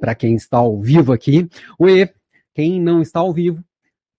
para quem está ao vivo aqui. Oi, quem não está ao vivo,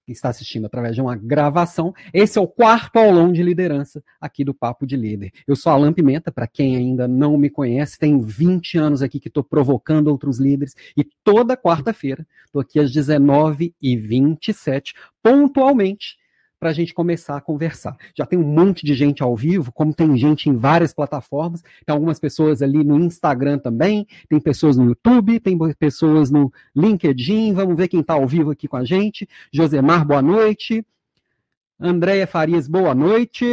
está assistindo através de uma gravação. Esse é o quarto aulão de liderança aqui do Papo de Líder. Eu sou Alan Pimenta, para quem ainda não me conhece, tem 20 anos aqui que estou provocando outros líderes e toda quarta-feira, estou aqui às 19h27, pontualmente, para a gente começar a conversar. Já tem um monte de gente ao vivo, como tem gente em várias plataformas, tem algumas pessoas ali no Instagram também, tem pessoas no YouTube, tem pessoas no LinkedIn, vamos ver quem está ao vivo aqui com a gente. Josemar, boa noite. Andréia Farias, boa noite.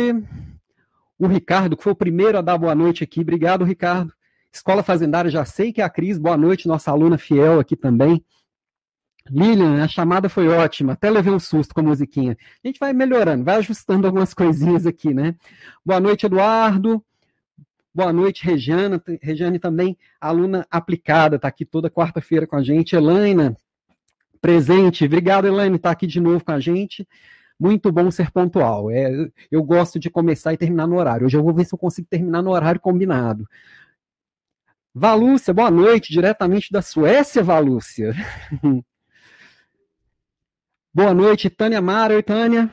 O Ricardo, que foi o primeiro a dar boa noite aqui, obrigado, Ricardo. Escola Fazendária, já sei que é a Cris, boa noite, nossa aluna fiel aqui também. Lilian, a chamada foi ótima, até levei um susto com a musiquinha. A gente vai melhorando, vai ajustando algumas coisinhas aqui, né? Boa noite, Eduardo. Boa noite, Regiane, Regiane também, aluna aplicada, está aqui toda quarta-feira com a gente. Elaina, presente. Obrigado, Elaine, está aqui de novo com a gente. Muito bom ser pontual. É, eu gosto de começar e terminar no horário. Hoje eu vou ver se eu consigo terminar no horário combinado. Valúcia, boa noite, diretamente da Suécia, Valúcia. Boa noite, Tânia Mara. Oi, Tânia.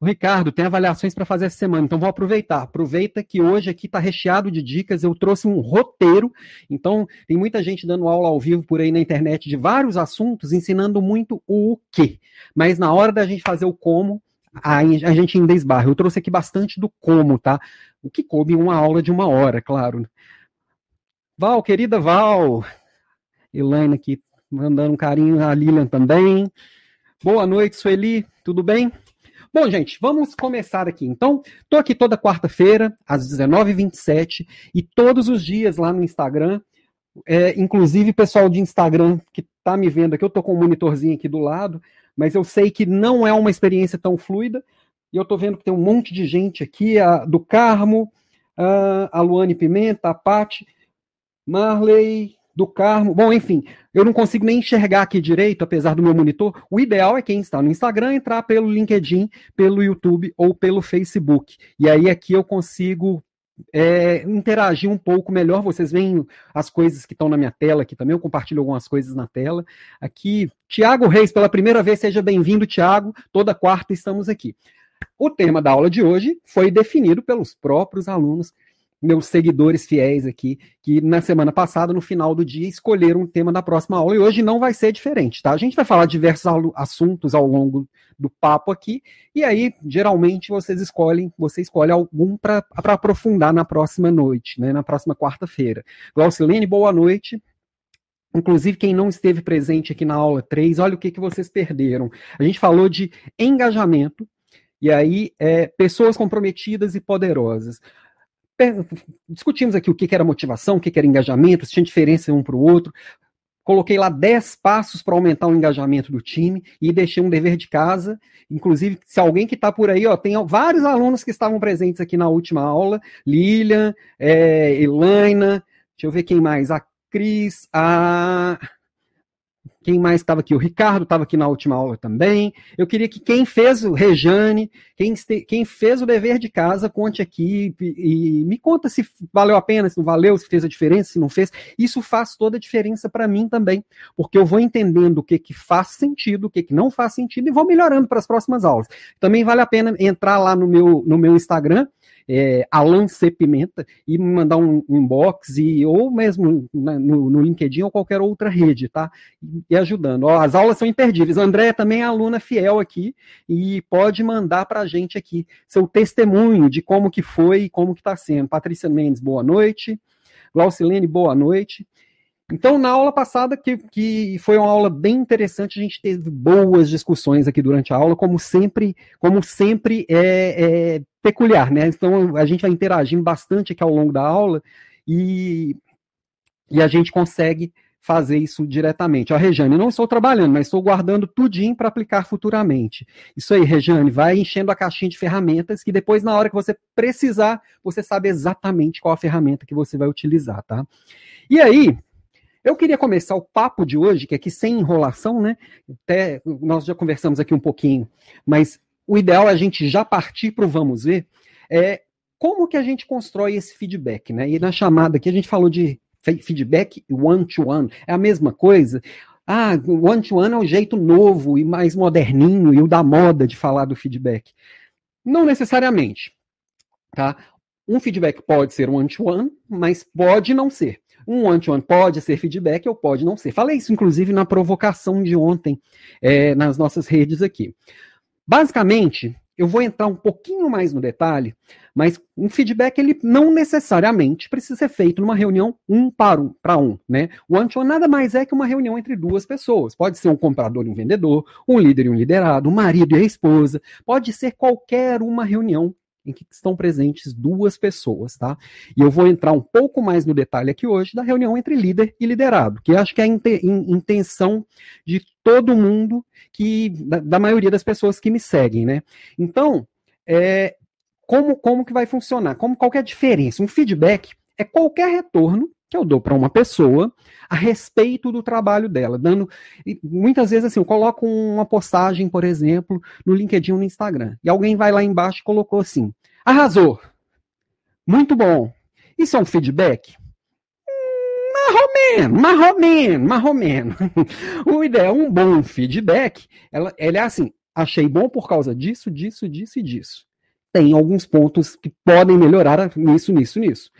O Ricardo, tem avaliações para fazer essa semana, então vou aproveitar. Aproveita que hoje aqui está recheado de dicas, eu trouxe um roteiro, então tem muita gente dando aula ao vivo por aí na internet de vários assuntos, ensinando muito o quê. Mas na hora da gente fazer o como, a, a gente ainda esbarra. Eu trouxe aqui bastante do como, tá? O que coube uma aula de uma hora, claro. Val, querida Val, Elaine aqui mandando um carinho, a Lilian também. Boa noite, Sueli, tudo bem? Bom, gente, vamos começar aqui. Então, estou aqui toda quarta-feira, às 19h27, e todos os dias lá no Instagram. É, inclusive, pessoal de Instagram que está me vendo aqui, eu estou com um monitorzinho aqui do lado, mas eu sei que não é uma experiência tão fluida. E eu estou vendo que tem um monte de gente aqui, a, do Carmo, a, a Luane Pimenta, a Pati, Marley, do Carmo. Bom, enfim, eu não consigo nem enxergar aqui direito, apesar do meu monitor. O ideal é quem está no Instagram entrar pelo LinkedIn, pelo YouTube ou pelo Facebook. E aí aqui eu consigo é, interagir um pouco melhor. Vocês veem as coisas que estão na minha tela aqui também. Eu compartilho algumas coisas na tela. Aqui, Tiago Reis, pela primeira vez, seja bem-vindo, Tiago. Toda quarta estamos aqui. O tema da aula de hoje foi definido pelos próprios alunos meus seguidores fiéis aqui, que na semana passada, no final do dia, escolheram o tema da próxima aula, e hoje não vai ser diferente, tá? A gente vai falar diversos assuntos ao longo do papo aqui, e aí, geralmente, vocês escolhem, você escolhe algum para aprofundar na próxima noite, né? Na próxima quarta-feira. Glaucilene, boa noite. Inclusive, quem não esteve presente aqui na aula 3, olha o que, que vocês perderam. A gente falou de engajamento, e aí, é, pessoas comprometidas e poderosas discutimos aqui o que era motivação, o que era engajamento, se tinha diferença um para o outro. Coloquei lá 10 passos para aumentar o engajamento do time e deixei um dever de casa. Inclusive, se alguém que está por aí, ó, tem vários alunos que estavam presentes aqui na última aula: Lilian, é, Elaina, deixa eu ver quem mais, a Cris, a quem mais estava aqui? O Ricardo estava aqui na última aula também. Eu queria que quem fez o Rejane, quem, quem fez o dever de casa, conte aqui e, e, me conta se valeu a pena, se não valeu, se fez a diferença, se não fez. Isso faz toda a diferença para mim também, porque eu vou entendendo o que, que faz sentido, o que, que não faz sentido e vou melhorando para as próximas aulas. Também vale a pena entrar lá no meu, no meu Instagram, é, Alan C. Pimenta e me mandar um, inbox e, ou mesmo na, no, no, LinkedIn ou qualquer outra rede, tá? Ajudando. Ó, as aulas são imperdíveis. A Andréia também é aluna fiel aqui e pode mandar para a gente aqui seu testemunho de como que foi e como que está sendo. Patrícia Mendes, boa noite. Glaucilene, boa noite. Então, na aula passada, que, que foi uma aula bem interessante, a gente teve boas discussões aqui durante a aula, como sempre, como sempre é, é peculiar, né? Então, a gente vai interagindo bastante aqui ao longo da aula e, e a gente consegue fazer isso diretamente. Ó, Rejane, não estou trabalhando, mas estou guardando tudinho para aplicar futuramente. Isso aí, Rejane, vai enchendo a caixinha de ferramentas que depois, na hora que você precisar, você sabe exatamente qual a ferramenta que você vai utilizar, tá? E aí, eu queria começar o papo de hoje, que é aqui sem enrolação, né? Até nós já conversamos aqui um pouquinho, mas o ideal é a gente já partir para o vamos ver. É como que a gente constrói esse feedback, né? E na chamada aqui a gente falou de feedback one-to-one. -one. É a mesma coisa? Ah, one-to-one -one é o jeito novo e mais moderninho e o da moda de falar do feedback. Não necessariamente. Tá? Um feedback pode ser um one-to-one, -one, mas pode não ser. Um one-to-one -one pode ser feedback ou pode não ser. Falei isso, inclusive, na provocação de ontem, é, nas nossas redes aqui. Basicamente, eu vou entrar um pouquinho mais no detalhe, mas um feedback ele não necessariamente precisa ser feito numa reunião um para um, para um, né? O one-to-one nada mais é que uma reunião entre duas pessoas. Pode ser um comprador e um vendedor, um líder e um liderado, um marido e a esposa, pode ser qualquer uma reunião em que estão presentes duas pessoas, tá? E eu vou entrar um pouco mais no detalhe aqui hoje da reunião entre líder e liderado, que acho que é a intenção de todo mundo que da, da, maioria das pessoas que me seguem, né? Então, é, como como que vai funcionar? Como qual é a diferença? Um feedback é qualquer retorno que eu dou para uma pessoa a respeito do trabalho dela, dando muitas vezes assim, eu coloco uma postagem, por exemplo, no LinkedIn ou no Instagram, e alguém vai lá embaixo e colocou assim: "Arrasou. Muito bom. Isso é um feedback?" Marromeno, marromeno, marromeno. o ideal, um bom feedback, ela, ela é assim, achei bom por causa disso, disso, disso e disso. Tem alguns pontos que podem melhorar nisso, nisso, nisso.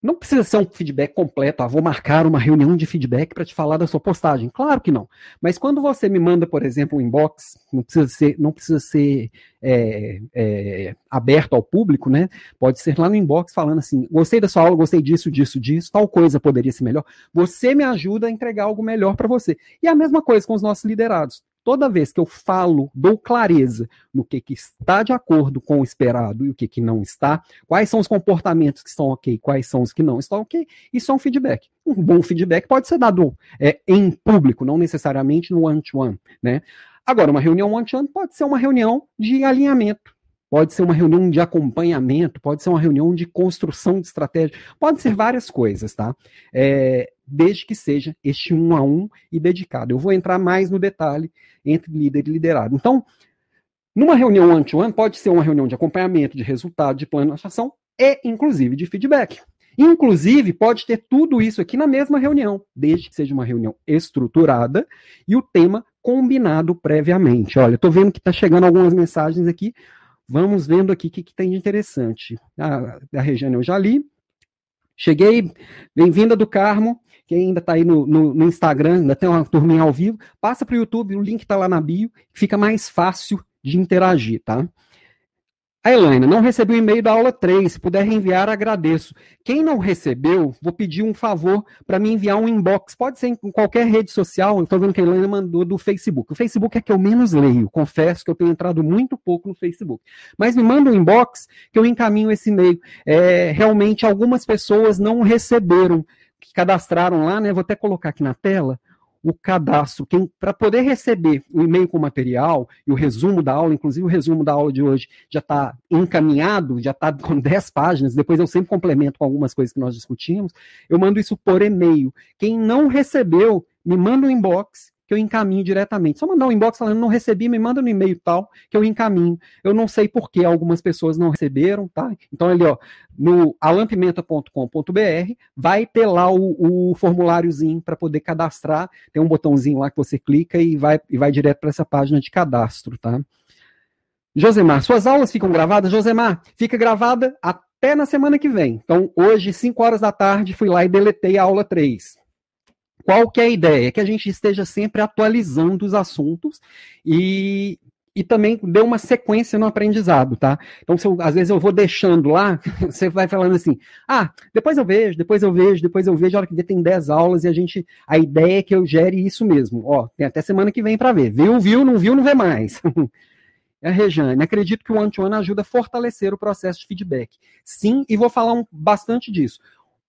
Não precisa ser um feedback completo, ah, vou marcar uma reunião de feedback para te falar da sua postagem. Claro que não. Mas quando você me manda, por exemplo, um inbox, não precisa ser, não precisa ser é, é, aberto ao público, né? Pode ser lá no inbox falando assim: gostei da sua aula, gostei disso, disso, disso, tal coisa poderia ser melhor. Você me ajuda a entregar algo melhor para você. E a mesma coisa com os nossos liderados toda vez que eu falo, dou clareza no que, que está de acordo com o esperado e o que, que não está, quais são os comportamentos que estão ok, quais são os que não estão ok, isso é um feedback. Um bom feedback pode ser dado é, em público, não necessariamente no one-to-one, -one, né? Agora, uma reunião one-to-one -one pode ser uma reunião de alinhamento, pode ser uma reunião de acompanhamento, pode ser uma reunião de construção de estratégia, pode ser várias coisas, tá? É, desde que seja este um a um e dedicado. Eu vou entrar mais no detalhe entre líder e liderado. Então, numa reunião one-to-one, pode ser uma reunião de acompanhamento, de resultado, de plano de ação e, inclusive, de feedback. Inclusive, pode ter tudo isso aqui na mesma reunião, desde que seja uma reunião estruturada e o tema combinado previamente. Olha, estou vendo que está chegando algumas mensagens aqui. Vamos vendo aqui o que, que tem de interessante. A, a Regiane eu já li. Cheguei, bem-vinda do Carmo. Quem ainda está aí no, no, no, Instagram, ainda tem uma turminha ao vivo, passa para o YouTube, o link está lá na bio, fica mais fácil de interagir, tá? A Elaine, não recebi o e-mail da aula 3. Se puder reenviar, agradeço. Quem não recebeu, vou pedir um favor para me enviar um inbox. Pode ser em qualquer rede social. Estou vendo que a Elaine mandou do Facebook. O Facebook é que eu menos leio. Confesso que eu tenho entrado muito pouco no Facebook. Mas me manda um inbox que eu encaminho esse e-mail. É, realmente, algumas pessoas não receberam que cadastraram lá, né? Vou até colocar aqui na tela o cadastro, para poder receber o e-mail com o material e o resumo da aula, inclusive o resumo da aula de hoje já está encaminhado, já está com 10 páginas, depois eu sempre complemento com algumas coisas que nós discutimos, eu mando isso por e-mail. Quem não recebeu, me manda um inbox que eu encaminho diretamente. Só mandar um inbox falando, não recebi, me manda no e-mail tal, que eu encaminho. Eu não sei por que algumas pessoas não receberam, tá? Então, ali, ó, no alampimenta.com.br, vai ter lá o, o formuláriozinho para poder cadastrar. Tem um botãozinho lá que você clica e vai, e vai direto para essa página de cadastro, tá? Josemar, suas aulas ficam gravadas? Josemar, fica gravada até na semana que vem. Então, hoje, 5 horas da tarde, fui lá e deletei a aula 3 qual que é a ideia? É que a gente esteja sempre atualizando os assuntos e, e também dê uma sequência no aprendizado, tá? Então, eu, às vezes eu vou deixando lá, você vai falando assim, ah, depois eu vejo, depois eu vejo, depois eu vejo, a hora que tem 10 aulas e a gente, a ideia é que eu gere isso mesmo. Ó, tem até semana que vem para ver. Viu, viu, não viu, não vê mais. a Rejane, acredito que o one-to-one -one ajuda a fortalecer o processo de feedback. Sim, e vou falar um, bastante disso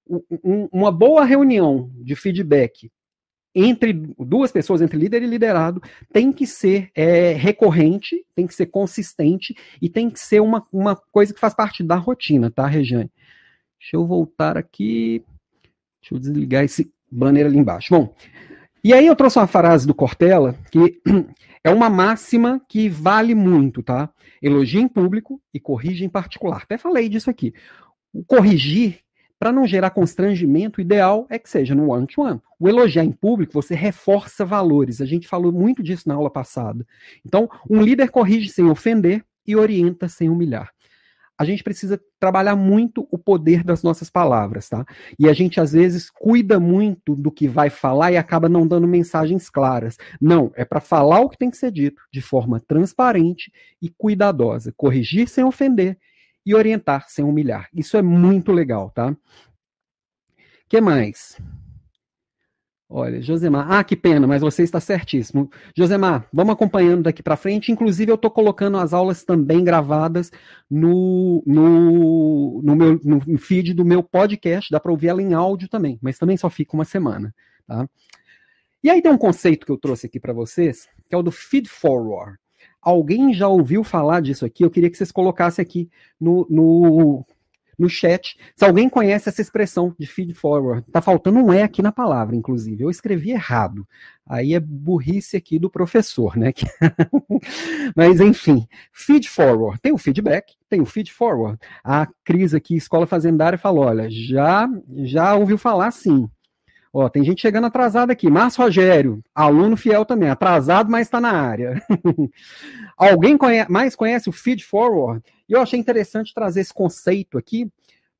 um, uma boa reunião de feedback entre duas pessoas, entre líder e liderado, tem que ser é, recorrente, tem que ser consistente e tem que ser uma, uma coisa que faz parte da rotina, tá, Regiane? Deixa eu voltar aqui. Deixa eu desligar esse banner ali embaixo. Bom, e aí eu trouxe uma frase do Cortella que é uma máxima que vale muito, tá? Elogia em público e corrige em particular. Até falei disso aqui. O corrigir para não gerar constrangimento, o ideal é que seja no one-to-one. -one. O elogiar em público, você reforça valores. A gente falou muito disso na aula passada. Então, um líder corrige sem ofender e orienta sem humilhar a gente precisa trabalhar muito o poder das nossas palavras, tá? E a gente às vezes cuida muito do que vai falar e acaba não dando mensagens claras. Não, é para falar o que tem que ser dito de forma transparente e cuidadosa, corrigir sem ofender e orientar sem humilhar. Isso é muito legal, tá? Que mais? Olha, Josemar, ah, que pena, mas você está certíssimo. Josemar, vamos acompanhando daqui para frente. Inclusive, eu estou colocando as aulas também gravadas no, no, no, meu, no feed do meu podcast. Dá para ouvir ela em áudio também, mas também só fica uma semana. Tá? E aí tem um conceito que eu trouxe aqui para vocês, que é o do feed forward. Alguém já ouviu falar disso aqui? Eu queria que vocês colocassem aqui no, no no chat se alguém conhece essa expressão de feed forward. Tá faltando um E aqui na palavra, inclusive. Eu escrevi errado. Aí é burrice aqui do professor, né? Mas enfim, feed forward. Tem o feedback, tem o feed forward. A Cris aqui, Escola Fazendária, falou: olha, já, já ouviu falar sim. Ó, tem gente chegando atrasada aqui. Márcio Rogério, aluno fiel também, atrasado, mas está na área. Alguém conhe mais conhece o feed forward? E eu achei interessante trazer esse conceito aqui,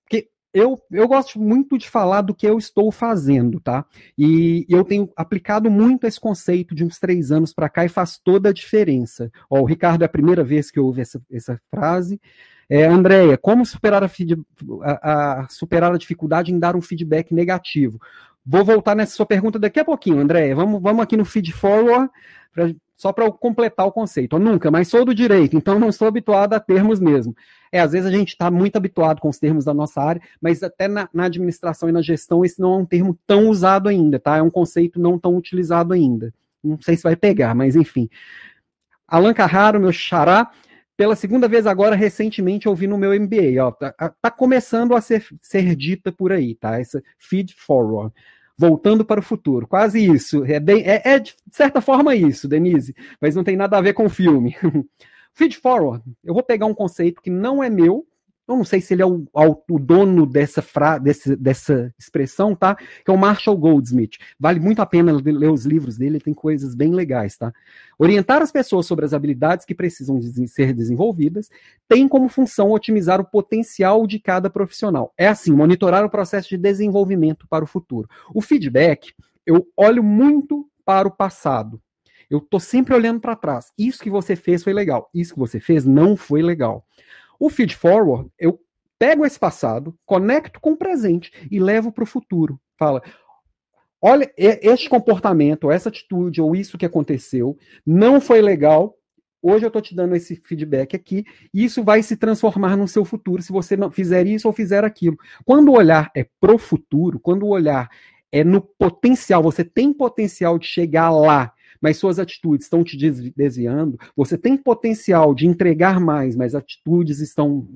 porque eu, eu gosto muito de falar do que eu estou fazendo, tá? E eu tenho aplicado muito esse conceito de uns três anos para cá e faz toda a diferença. Ó, o Ricardo é a primeira vez que eu ouvi essa, essa frase. É, Andréia, como superar a, a, a, superar a dificuldade em dar um feedback negativo? Vou voltar nessa sua pergunta daqui a pouquinho, Andréia. Vamos, vamos aqui no feed forward pra, só para completar o conceito. Eu nunca, mas sou do direito, então não sou habituado a termos mesmo. É, às vezes a gente está muito habituado com os termos da nossa área, mas até na, na, administração e na gestão esse não é um termo tão usado ainda, tá? É um conceito não tão utilizado ainda. Não sei se vai pegar, mas enfim. Alan Carraro, meu xará, pela segunda vez agora, recentemente, ouvi no meu MBA, ó, tá, tá começando a ser, ser dita por aí, tá? Essa feed forward voltando para o futuro. Quase isso. É, bem, é, é, de certa forma isso, Denise, mas não tem nada a ver com o filme. Feed forward. Eu vou pegar um conceito que não é meu, eu não sei se ele é o, o dono dessa, fra, desse, dessa expressão, tá? Que é o Marshall Goldsmith. Vale muito a pena ler os livros dele, ele tem coisas bem legais, tá? Orientar as pessoas sobre as habilidades que precisam de ser desenvolvidas tem como função otimizar o potencial de cada profissional. É assim, monitorar o processo de desenvolvimento para o futuro. O feedback, eu olho muito para o passado. Eu estou sempre olhando para trás. Isso que você fez foi legal. Isso que você fez não foi legal. O feed forward, eu pego esse passado, conecto com o presente e levo para o futuro. Fala, olha, este comportamento, essa atitude ou isso que aconteceu não foi legal. Hoje eu estou te dando esse feedback aqui, e isso vai se transformar no seu futuro se você não fizer isso ou fizer aquilo. Quando o olhar é pro futuro, quando o olhar é no potencial, você tem potencial de chegar lá mas suas atitudes estão te desviando, você tem potencial de entregar mais, mas atitudes estão,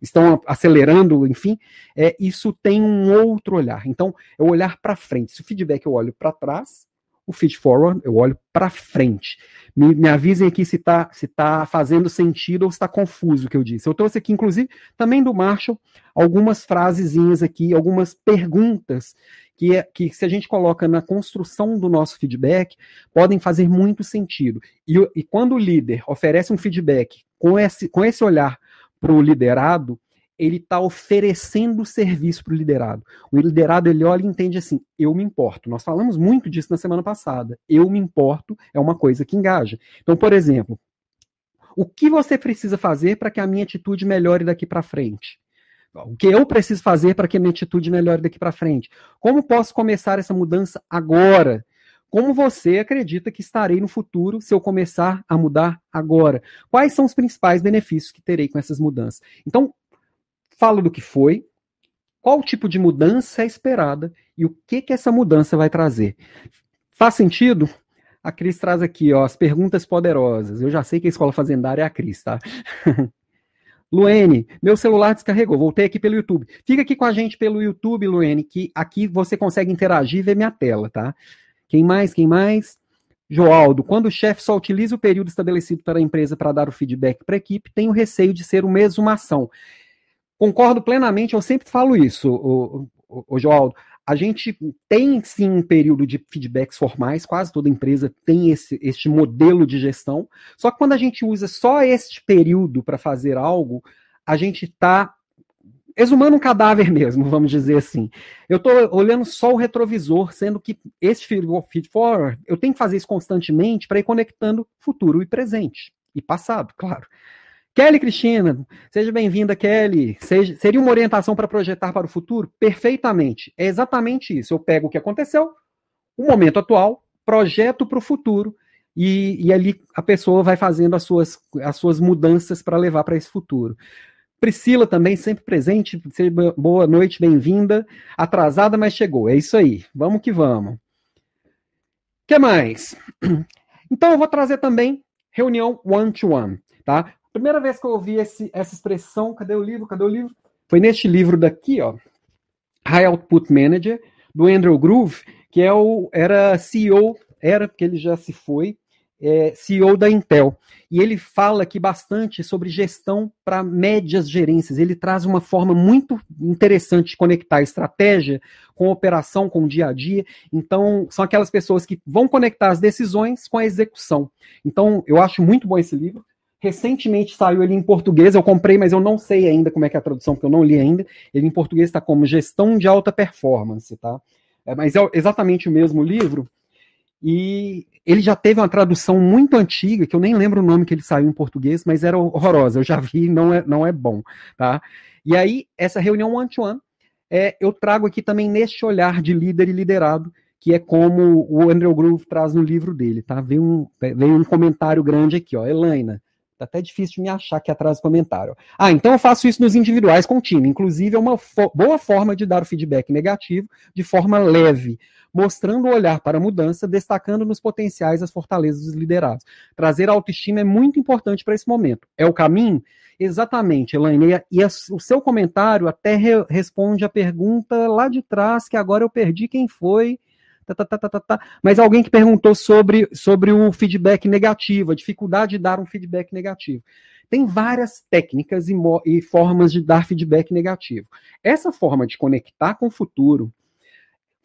estão acelerando, enfim, é, isso tem um outro olhar. Então, é o olhar para frente. Se o feedback eu olho para trás, o feed forward eu olho para frente. Me, me, avisem aqui se está se tá fazendo sentido ou se está confuso o que eu disse. Eu trouxe aqui, inclusive, também do Marshall, algumas frasezinhas aqui, algumas perguntas que, é, que se a gente coloca na construção do nosso feedback, podem fazer muito sentido. E, e quando o líder oferece um feedback com esse, com esse olhar para o liderado, ele está oferecendo serviço para o liderado. O liderado ele olha e entende assim: eu me importo. Nós falamos muito disso na semana passada. Eu me importo é uma coisa que engaja. Então, por exemplo, o que você precisa fazer para que a minha atitude melhore daqui para frente? O que eu preciso fazer para que a minha atitude melhore daqui para frente? Como posso começar essa mudança agora? Como você acredita que estarei no futuro se eu começar a mudar agora? Quais são os principais benefícios que terei com essas mudanças? Então, falo do que foi, qual tipo de mudança é esperada e o que que essa mudança vai trazer. Faz sentido? A Cris traz aqui, ó, as perguntas poderosas. Eu já sei que a escola fazendária é a Cris, tá? Luene, meu celular descarregou, voltei aqui pelo YouTube. Fica aqui com a gente pelo YouTube, Luene, que aqui você consegue interagir e ver minha tela, tá? Quem mais? Quem mais? Joaldo, quando o chefe só utiliza o período estabelecido para a empresa para dar o feedback para a equipe, tem o receio de ser uma exumação. Concordo plenamente, eu sempre falo isso, o, o, o Joaldo. A gente tem sim um período de feedbacks formais, quase toda empresa tem esse, este modelo de gestão. Só que quando a gente usa só este período para fazer algo, a gente está exumando um cadáver mesmo, vamos dizer assim. Eu estou olhando só o retrovisor, sendo que esse feed forward, eu tenho que fazer isso constantemente para ir conectando futuro e presente. E passado, claro. Kelly Cristina, seja bem-vinda, Kelly. Seja, seria uma orientação para projetar para o futuro? Perfeitamente. É exatamente isso. Eu pego o que aconteceu, o momento atual, projeto para o futuro, e, e, ali a pessoa vai fazendo as suas, as suas mudanças para levar para esse futuro. Priscila também, sempre presente. Seja boa noite, bem-vinda. Atrasada, mas chegou. É isso aí. Vamos que vamos. O que mais? Então, eu vou trazer também reunião one-to-one, -one, tá? Primeira vez que eu ouvi esse, essa expressão, cadê o livro? Cadê o livro? Foi neste livro daqui, ó, High Output Manager, do Andrew Groove, que é o, era CEO, era, porque ele já se foi, é, CEO da Intel. E ele fala aqui bastante sobre gestão para médias gerências. Ele traz uma forma muito interessante de conectar estratégia com operação, com o dia a dia. Então, são aquelas pessoas que vão conectar as decisões com a execução. Então, eu acho muito bom esse livro. Recentemente saiu ele em português, eu comprei, mas eu não sei ainda como é que é a tradução, porque eu não li ainda. Ele em português está como Gestão de Alta Performance, tá? É, mas é exatamente o mesmo livro. E ele já teve uma tradução muito antiga, que eu nem lembro o nome que ele saiu em português, mas era horrorosa. Eu já vi, não é, não é bom, tá? E aí, essa reunião one-to-one, é, eu trago aqui também neste olhar de líder e liderado, que é como o Andrew Groove traz no livro dele, tá? Veio um, veio um comentário grande aqui, ó. Elaina, Tá até difícil de me achar aqui atrás do comentário. Ah, então eu faço isso nos individuais com o time. Inclusive, é uma fo boa forma de dar o feedback negativo de forma leve, mostrando o olhar para a mudança, destacando nos potenciais as fortalezas dos liderados. Trazer autoestima é muito importante para esse momento. É o caminho? Exatamente, Elaine. E, a, o seu comentário até re responde a pergunta lá de trás, que agora eu perdi quem foi Tá, tá, tá, tá, tá, mas alguém que perguntou sobre, sobre o feedback negativo, a dificuldade de dar um feedback negativo. Tem várias técnicas e, e formas de dar feedback negativo. Essa forma de conectar com o futuro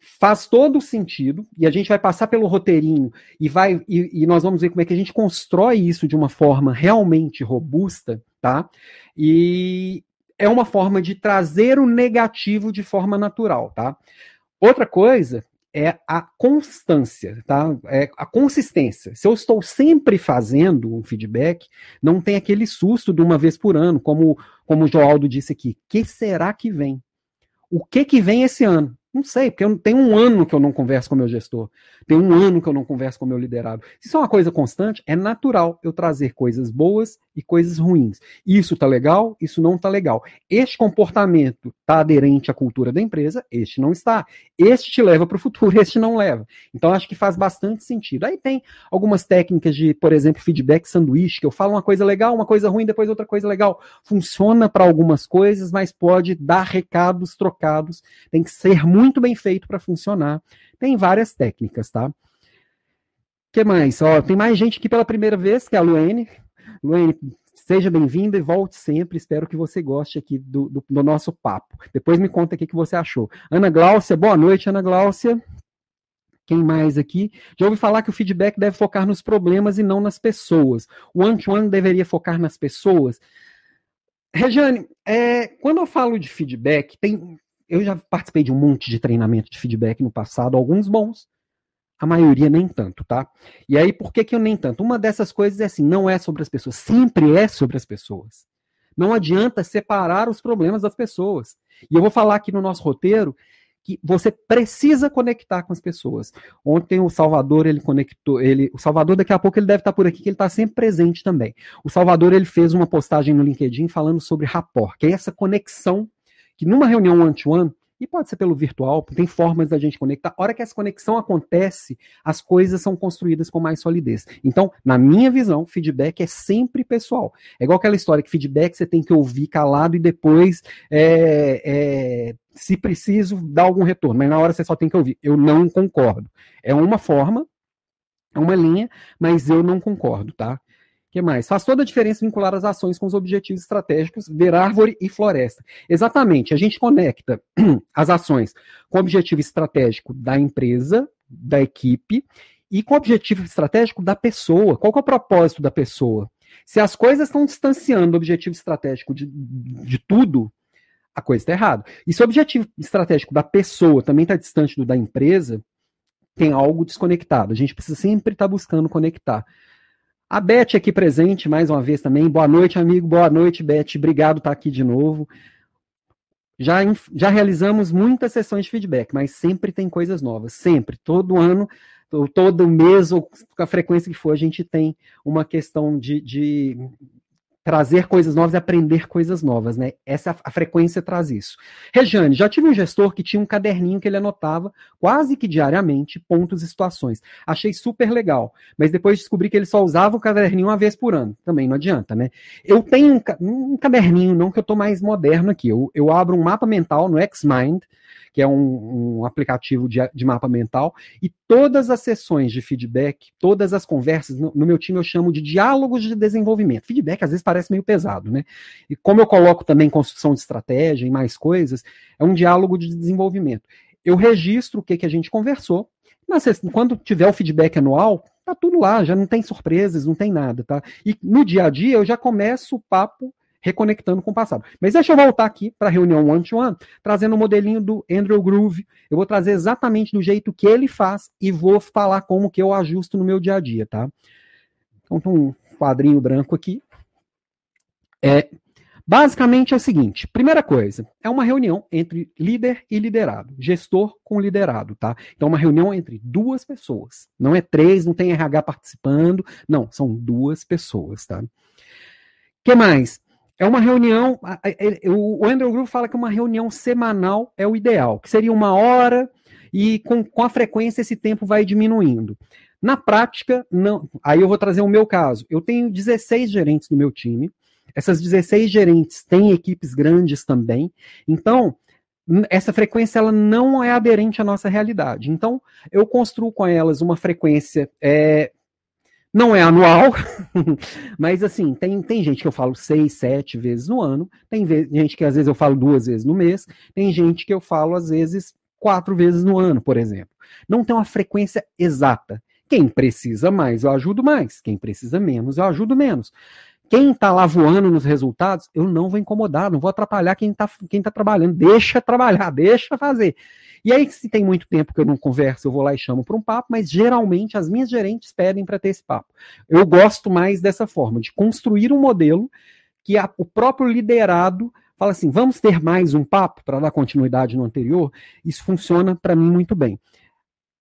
faz todo sentido, e a gente vai passar pelo roteirinho e vai e, e, nós vamos ver como é que a gente constrói isso de uma forma realmente robusta, tá? E é uma forma de trazer o negativo de forma natural, tá? Outra coisa é a constância, tá? É a consistência. Se eu estou sempre fazendo um feedback, não tem aquele susto de uma vez por ano, como, como o Joaldo disse aqui. que será que vem? O que que vem esse ano? Não sei, porque eu, tem um ano que eu não converso com meu gestor. Tem um ano que eu não converso com meu liderado. Se isso é uma coisa constante, é natural eu trazer coisas boas e coisas ruins. Isso tá legal, isso não tá legal. Este comportamento tá aderente à cultura da empresa, este não está. Este te leva para o futuro, este não leva. Então acho que faz bastante sentido. Aí tem algumas técnicas de, por exemplo, feedback sanduíche, que eu falo uma coisa legal, uma coisa ruim, depois outra coisa legal. Funciona para algumas coisas, mas pode dar recados trocados. Tem que ser muito bem feito para funcionar. Tem várias técnicas, tá? Que mais? Ó, tem mais gente aqui pela primeira vez, que é a Luene. Luene, seja bem-vinda e volte sempre. Espero que você goste aqui do, do, do nosso papo. Depois me conta o que você achou. Ana Gláucia, boa noite, Ana Gláucia. Quem mais aqui? Já ouvi falar que o feedback deve focar nos problemas e não nas pessoas. O one-to-one deveria focar nas pessoas. Rejane, é, quando eu falo de feedback, tem, eu já participei de um monte de treinamento de feedback no passado, alguns bons, a maioria nem tanto, tá? E aí, por que, que eu nem tanto? Uma dessas coisas é assim, não é sobre as pessoas, sempre é sobre as pessoas. Não adianta separar os problemas das pessoas. E eu vou falar aqui no nosso roteiro que você precisa conectar com as pessoas. Ontem o Salvador ele conectou, ele, o Salvador daqui a pouco ele deve estar por aqui, que ele está sempre presente também. O Salvador ele fez uma postagem no LinkedIn falando sobre rapport, que é essa conexão que numa reunião one-to-one, -one, e pode ser pelo virtual, tem formas da gente conectar. A hora que essa conexão acontece, as coisas são construídas com mais solidez. Então, na minha visão, feedback é sempre pessoal. É igual aquela história que feedback você tem que ouvir calado e depois, é, é, se preciso, dar algum retorno. Mas na hora você só tem que ouvir. Eu não concordo. É uma forma, é uma linha, mas eu não concordo, tá? Que mais? Faz toda a diferença vincular as ações com os objetivos estratégicos, ver árvore e floresta. Exatamente, a gente conecta as ações com o objetivo estratégico da empresa, da equipe, e com o objetivo estratégico da pessoa. Qual é o propósito da pessoa? Se as coisas estão distanciando do objetivo estratégico de, de tudo, a coisa está errada. E se o objetivo estratégico da pessoa também está distante do da empresa, tem algo desconectado. A gente precisa sempre estar tá buscando conectar. A Beth aqui presente, mais uma vez também. Boa noite, amigo. Boa noite, Beth. Obrigado por estar aqui de novo. Já, já realizamos muitas sessões de feedback, mas sempre tem coisas novas. Sempre. Todo ano, todo mês, ou com a frequência que for, a gente tem uma questão de, de trazer coisas novas e aprender coisas novas, né? Essa a frequência traz isso. Rejane, já tive um gestor que tinha um caderninho que ele anotava quase que diariamente pontos e situações. Achei super legal, mas depois descobri que ele só usava o caderninho uma vez por ano. Também não adianta, né? Eu tenho um, um caderninho, não que eu tô mais moderno aqui. Eu, eu abro um mapa mental no Xmind, que é um, um aplicativo de, de, mapa mental, e todas as sessões de feedback, todas as conversas, no, no, meu time eu chamo de diálogos de desenvolvimento. Feedback às vezes parece meio pesado, né? E como eu coloco também construção de estratégia e mais coisas, é um diálogo de desenvolvimento. Eu registro o que, que a gente conversou, mas quando tiver o feedback anual, tá tudo lá, já não tem surpresas, não tem nada, tá? E no dia a dia eu já começo o papo reconectando com o passado. Mas deixa eu voltar aqui para a reunião one-to-one, trazendo o um modelinho do Andrew Groove. Eu vou trazer exatamente do jeito que ele faz e vou falar como que eu ajusto no meu dia a dia, tá? Então, tem um quadrinho branco aqui. É, basicamente é o seguinte: primeira coisa, é uma reunião entre líder e liderado, gestor com liderado, tá? Então, uma reunião entre duas pessoas. Não é três, não tem RH participando, não, são duas pessoas, tá? que mais? É uma reunião. O Andrew Groove fala que uma reunião semanal é o ideal, que seria uma hora, e com, com a frequência esse tempo vai diminuindo. Na prática, não. Aí eu vou trazer o meu caso. Eu tenho 16 gerentes no meu time. Essas 16 gerentes têm equipes grandes também. Então, essa frequência ela não é aderente à nossa realidade. Então, eu construo com elas uma frequência é, não é anual, mas assim, tem, tem gente que eu falo seis, sete vezes no ano, tem gente que às vezes eu falo duas vezes no mês, tem gente que eu falo às vezes quatro vezes no ano, por exemplo. Não tem uma frequência exata. Quem precisa mais, eu ajudo mais. Quem precisa menos, eu ajudo menos. Quem está lá voando nos resultados, eu não vou incomodar, não vou atrapalhar quem está quem tá trabalhando. Deixa trabalhar, deixa fazer. E aí, se tem muito tempo que eu não converso, eu vou lá e chamo para um papo, mas geralmente as minhas gerentes pedem para ter esse papo. Eu gosto mais dessa forma, de construir um modelo que a, o próprio liderado fala assim: vamos ter mais um papo para dar continuidade no anterior. Isso funciona para mim muito bem.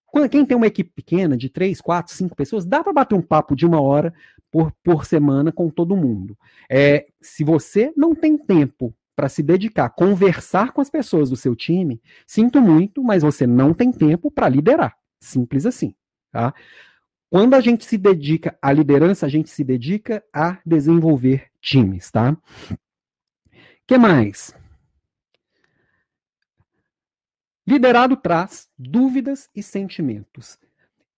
Quando, quem tem uma equipe pequena, de três, quatro, cinco pessoas, dá para bater um papo de uma hora por, por semana com todo mundo. É, se você não tem tempo para se dedicar a conversar com as pessoas do seu time, sinto muito, mas você não tem tempo para liderar. Simples assim. Tá? Quando a gente se dedica à liderança, a gente se dedica a desenvolver times, tá? que mais? Liderado traz dúvidas e sentimentos.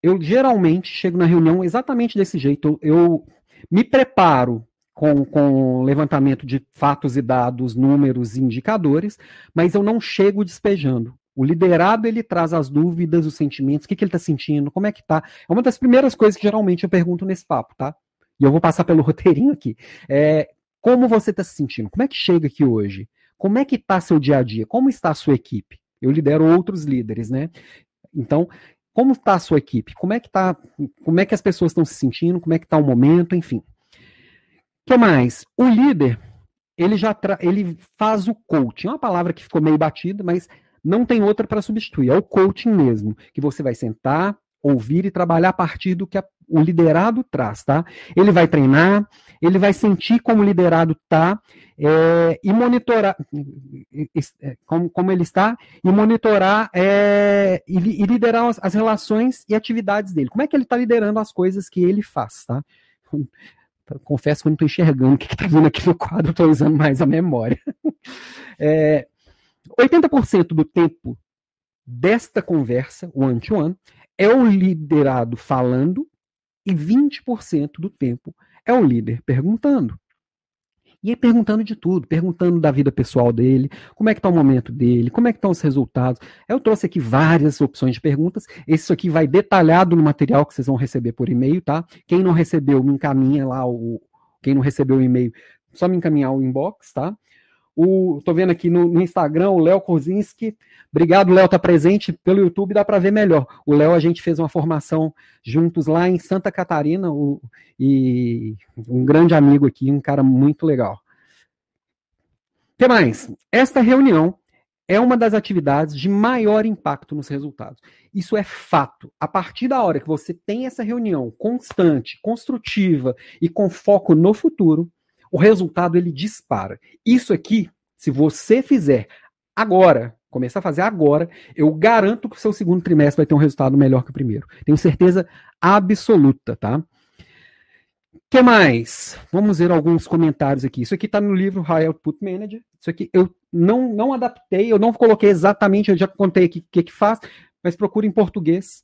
Eu geralmente chego na reunião exatamente desse jeito. Eu, me preparo com, com levantamento de fatos e dados, números e indicadores, mas eu não chego despejando. O liderado, ele traz as dúvidas, os sentimentos, o que, que ele está sentindo, como é que tá. É uma das primeiras coisas que geralmente eu pergunto nesse papo, tá? E eu vou passar pelo roteirinho aqui. É, como você está se sentindo? Como é que chega aqui hoje? Como é que está seu dia a dia? Como está a sua equipe? Eu lidero outros líderes, né? Então, como está a sua equipe? Como é que tá? Como é que as pessoas estão se sentindo? Como é que está o momento? Enfim que mais? O líder, ele já ele faz o coaching. É uma palavra que ficou meio batida, mas não tem outra para substituir. É o coaching mesmo, que você vai sentar, ouvir e trabalhar a partir do que a, o liderado traz, tá? Ele vai treinar, ele vai sentir como o liderado tá é, e monitorar é, como, como ele está e monitorar é, e, e, liderar as, as relações e atividades dele. Como é que ele está liderando as coisas que ele faz, tá? confesso que eu não estou enxergando o que está vindo aqui no quadro, estou usando mais a memória. É, 80% do tempo desta conversa, one-to-one, -one, é o liderado falando E 20% do tempo é o líder perguntando. E perguntando de tudo, perguntando da vida pessoal dele, como é que está o momento dele, como é que estão os resultados. Eu trouxe aqui várias opções de perguntas. Isso aqui vai detalhado no material que vocês vão receber por e-mail, tá? Quem não recebeu, me encaminha lá o. Quem não recebeu o e-mail, só me encaminhar o inbox, tá? O, tô vendo aqui no, no Instagram o Léo Kozinski. Obrigado, Léo, tá presente pelo YouTube, dá para ver melhor. O Léo, a gente fez uma formação juntos lá em Santa Catarina, o, e um grande amigo aqui, um cara muito legal. Que mais? Esta reunião é uma das atividades de maior impacto nos resultados. Isso é fato. A partir da hora que você tem essa reunião constante, construtiva e com foco no futuro, o resultado ele dispara. Isso aqui, se você fizer agora, começar a fazer agora, eu garanto que o seu segundo trimestre vai ter um resultado melhor que o primeiro. Tenho certeza absoluta, tá? que mais? Vamos ver alguns comentários aqui. Isso aqui está no livro High Output Manager. Isso aqui eu não, não adaptei, eu não coloquei exatamente, eu já contei aqui o que, que faz, mas procure em português,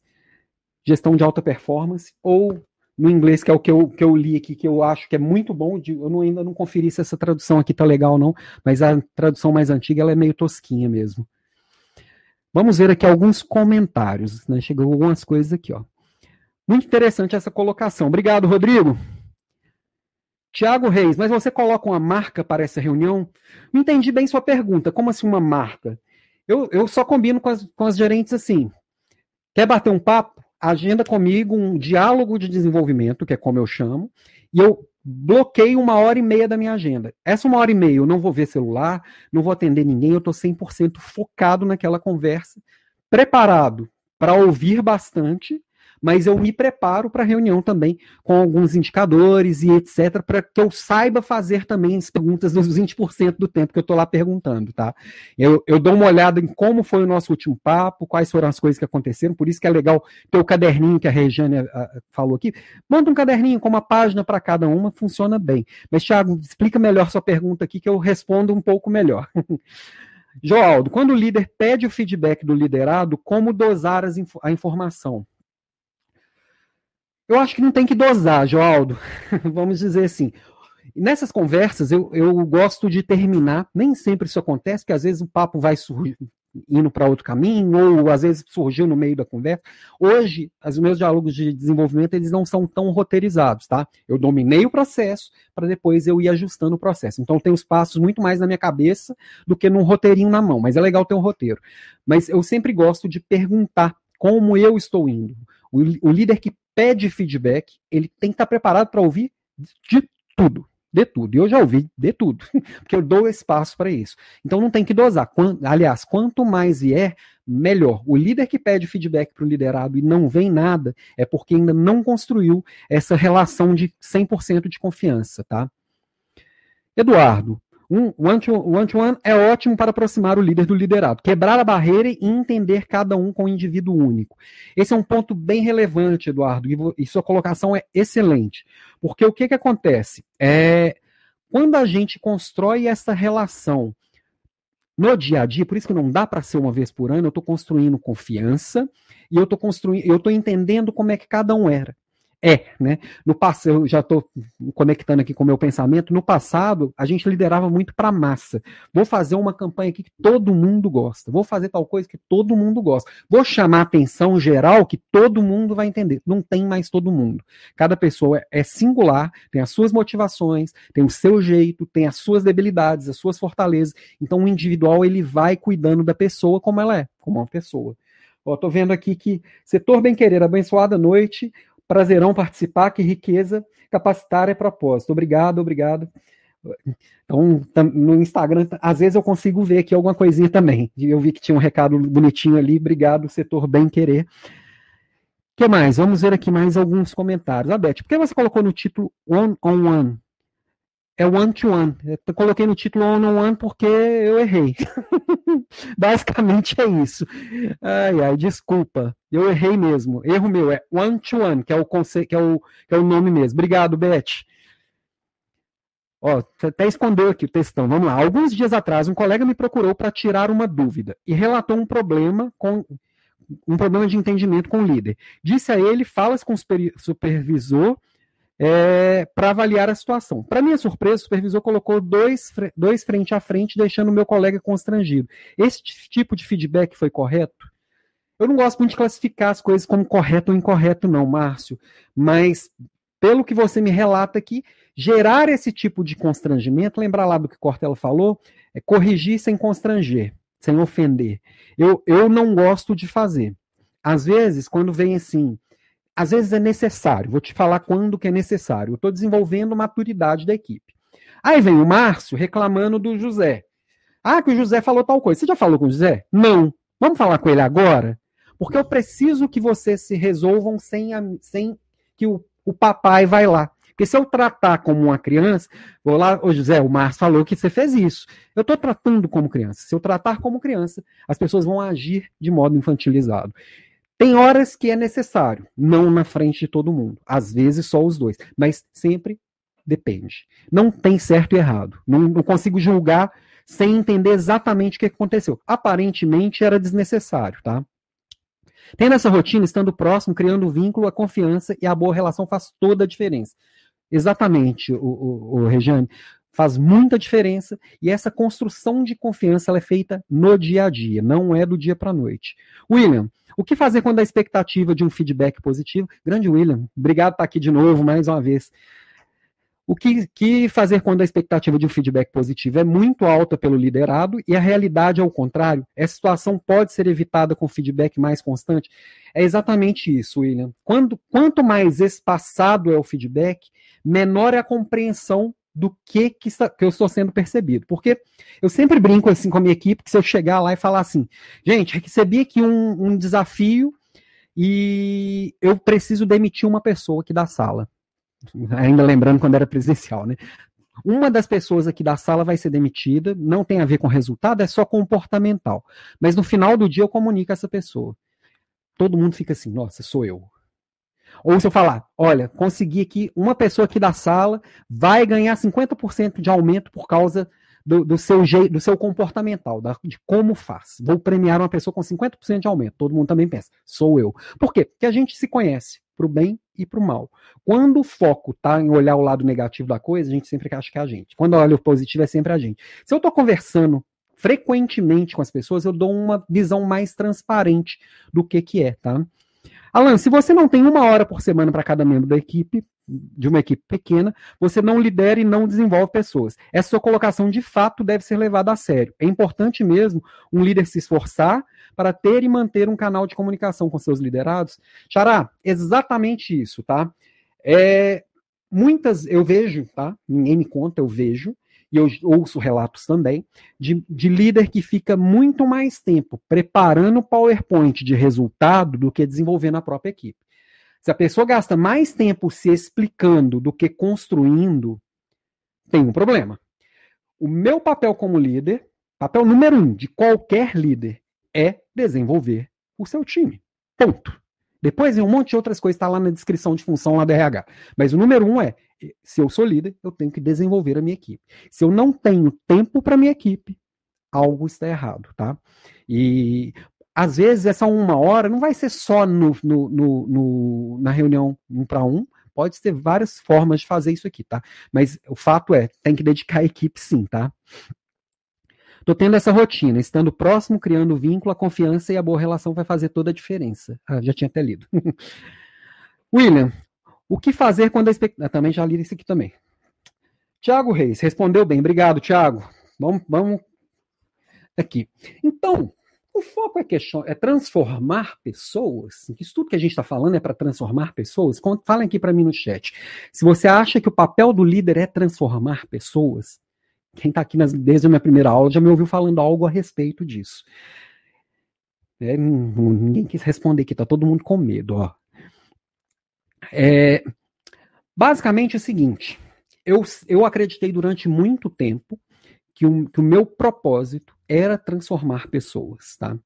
gestão de alta performance, ou no inglês, que é o que eu, que eu li aqui, que eu acho que é muito bom. De, eu não, ainda não conferi se essa tradução aqui tá legal ou não, mas a tradução mais antiga ela é meio tosquinha mesmo. Vamos ver aqui alguns comentários. Né? Chegou algumas coisas aqui. Ó. Muito interessante essa colocação. Obrigado, Rodrigo. Tiago Reis, mas você coloca uma marca para essa reunião? Não entendi bem sua pergunta. Como assim uma marca? Eu, eu só combino com as, com as gerentes assim. Quer bater um papo? Agenda comigo um diálogo de desenvolvimento, que é como eu chamo, e eu bloqueio uma hora e meia da minha agenda. Essa uma hora e meia eu não vou ver celular, não vou atender ninguém, eu estou 100% focado naquela conversa, preparado para ouvir bastante mas eu me preparo para a reunião também com alguns indicadores e etc, para que eu saiba fazer também as perguntas nos 20% do tempo que eu estou lá perguntando, tá? Eu, eu dou uma olhada em como foi o nosso último papo, quais foram as coisas que aconteceram, por isso que é legal ter o caderninho que a Regiane a, a, falou aqui. Manda um caderninho com uma página para cada uma, funciona bem. Mas, Thiago, explica melhor sua pergunta aqui que eu respondo um pouco melhor. Joaldo, quando o líder pede o feedback do liderado, como dosar a informação? Eu acho que não tem que dosar, Joaldo. Vamos dizer assim. Nessas conversas, eu, eu gosto de terminar. Nem sempre isso acontece, porque às vezes o papo vai surgir, indo para outro caminho, ou às vezes surgiu no meio da conversa. Hoje, os meus diálogos de desenvolvimento, eles não são tão roteirizados, tá? Eu dominei o processo para depois eu ir ajustando o processo. Então, tem os passos muito mais na minha cabeça do que num roteirinho na mão, mas é legal ter um roteiro. Mas eu sempre gosto de perguntar como eu estou indo. O líder que pede feedback, ele tem que estar preparado para ouvir de tudo, de tudo. E eu já ouvi de tudo, porque eu dou espaço para isso. Então não tem que dosar. aliás, quanto mais vier, melhor. O líder que pede feedback para o liderado e não vem nada, é porque ainda não construiu essa relação de 100% de confiança, tá? Eduardo, um one-to-one é ótimo para aproximar o líder do liderado, quebrar a barreira e entender cada um com um indivíduo único. Esse é um ponto bem relevante, Eduardo, e, sua colocação é excelente. Porque o que, que acontece? É, quando a gente constrói essa relação no dia a dia, por isso que não dá para ser uma vez por ano, eu estou construindo confiança e eu estou construindo, eu estou entendendo como é que cada um era é, né? No passado, eu já estou conectando aqui com o meu pensamento. No passado, a gente liderava muito para massa. Vou fazer uma campanha aqui que todo mundo gosta. Vou fazer tal coisa que todo mundo gosta. Vou chamar atenção geral que todo mundo vai entender. Não tem mais todo mundo. Cada pessoa é singular, tem as suas motivações, tem o seu jeito, tem as suas debilidades, as suas fortalezas. Então, o individual ele vai cuidando da pessoa como ela é, como uma pessoa. Estou vendo aqui que setor bem querer, abençoada noite. Prazerão participar, que riqueza, capacitar é propósito. Obrigado, obrigado. Então, no Instagram, às vezes eu consigo ver aqui alguma coisinha também. Eu vi que tinha um recado bonitinho ali. Obrigado, setor bem querer. O que mais? Vamos ver aqui mais alguns comentários. A Beth, por que você colocou no título One on One? É one-to-one. Eu coloquei no título one-on-one porque eu errei. Basicamente é isso. Ai, ai, desculpa. Eu errei mesmo. Erro meu é one-to-one, que, é o que, é o, que é o nome mesmo. Obrigado, Beth. Ó, até escondeu aqui o textão. Vamos lá. Alguns dias atrás, um colega me procurou para tirar uma dúvida e relatou um problema com um problema de entendimento com o líder. Disse a ele, fala com o supervisor é, para avaliar a situação. Para minha surpresa, o supervisor colocou dois, dois frente a frente, deixando o meu colega constrangido. Esse tipo de feedback foi correto? Eu não gosto muito de classificar as coisas como correto ou incorreto, não, Márcio, mas pelo que você me relata aqui, gerar esse tipo de constrangimento, lembrar lá do que Cortella falou, é corrigir sem constranger, sem ofender. Eu, eu não gosto de fazer. Às vezes, quando vem assim, às vezes é necessário, vou te falar quando que é necessário. Eu estou desenvolvendo maturidade da equipe. Aí vem o Márcio reclamando do José. Ah, que o José falou tal coisa. Você já falou com o José? Não. Vamos falar com ele agora? Porque eu preciso que vocês se resolvam sem, a, sem que o, o papai vai lá. Porque se eu tratar como uma criança, vou lá, ô José, o Márcio falou que você fez isso. Eu estou tratando como criança. Se eu tratar como criança, as pessoas vão agir de modo infantilizado. Tem horas que é necessário, não na frente de todo mundo. Às vezes só os dois. Mas sempre depende. Não tem certo e errado. Não, não consigo julgar sem entender exatamente o que aconteceu. Aparentemente era desnecessário, tá? Tendo essa rotina, estando próximo, criando vínculo, a confiança e a boa relação faz toda a diferença. Exatamente, o, o, o Regiane. Faz muita diferença e essa construção de confiança ela é feita no dia a dia, não é do dia para a noite. William, o que fazer quando a expectativa de um feedback positivo? Grande William, obrigado por estar aqui de novo mais uma vez. O que, que, fazer quando a expectativa de um feedback positivo é muito alta pelo liderado e a realidade é o contrário? Essa situação pode ser evitada com feedback mais constante? É exatamente isso, William. Quando, quanto mais espaçado é o feedback, menor é a compreensão do que, que, está, que, eu estou sendo percebido. Porque eu sempre brinco assim com a minha equipe que se eu chegar lá e falar assim, gente, recebi aqui um, um desafio e eu preciso demitir uma pessoa aqui da sala ainda lembrando quando era presidencial, né? Uma das pessoas aqui da sala vai ser demitida, não tem a ver com resultado, é só comportamental. Mas no final do dia eu comunico a essa pessoa. Todo mundo fica assim, nossa, sou eu. Ou se eu falar, olha, consegui aqui, uma pessoa aqui da sala vai ganhar 50% de aumento por causa do, do, seu jeito, do seu comportamental, da, de como faz. Vou premiar uma pessoa com 50% de aumento. Todo mundo também pensa, sou eu. Por quê? Porque a gente se conhece para o bem e para o mal. Quando o foco está em olhar o lado negativo da coisa, a gente sempre acha que é a gente. Quando olha o positivo, é sempre a gente. Se eu estou conversando frequentemente com as pessoas, eu dou uma visão mais transparente do que, que é, tá? Alan, se você não tem uma hora por semana para cada membro da equipe, de uma equipe pequena, você não lidera e não desenvolve pessoas. Essa sua colocação de fato deve ser levada a sério. É importante mesmo um líder se esforçar para ter e manter um canal de comunicação com seus liderados. Xará, exatamente isso, tá? É, muitas, eu vejo, tá? Ninguém me conta, eu vejo, e eu ouço relatos também, de, de líder que fica muito mais tempo preparando o PowerPoint de resultado do que desenvolvendo a própria equipe. Se a pessoa gasta mais tempo se explicando do que construindo, tem um problema. O meu papel como líder, papel número um de qualquer líder, é desenvolver o seu time. Ponto. Depois vem um monte de outras coisas, está lá na descrição de função lá do RH. Mas o número um é: se eu sou líder, eu tenho que desenvolver a minha equipe. Se eu não tenho tempo para minha equipe, algo está errado, tá? E às vezes essa uma hora não vai ser só no, no, no, no na reunião um para um, pode ter várias formas de fazer isso aqui, tá? Mas o fato é, tem que dedicar a equipe sim, tá? Tô tendo essa rotina, estando próximo, criando vínculo, a confiança e a boa relação vai fazer toda a diferença. Ah, já tinha até lido. William, o que fazer quando a expectativa. Ah, também já li isso aqui também. Tiago Reis, respondeu bem. Obrigado, Tiago. Vamos, vamos aqui. Então, o foco é, question... é transformar pessoas. Isso tudo que a gente está falando é para transformar pessoas. Falem aqui para mim no chat. Se você acha que o papel do líder é transformar pessoas, quem está aqui nas... desde a minha primeira aula já me ouviu falando algo a respeito disso. É, ninguém quis responder aqui, tá todo mundo com medo, ó. É, basicamente é o seguinte: eu, eu acreditei durante muito tempo que o, que o meu propósito era transformar pessoas, tá?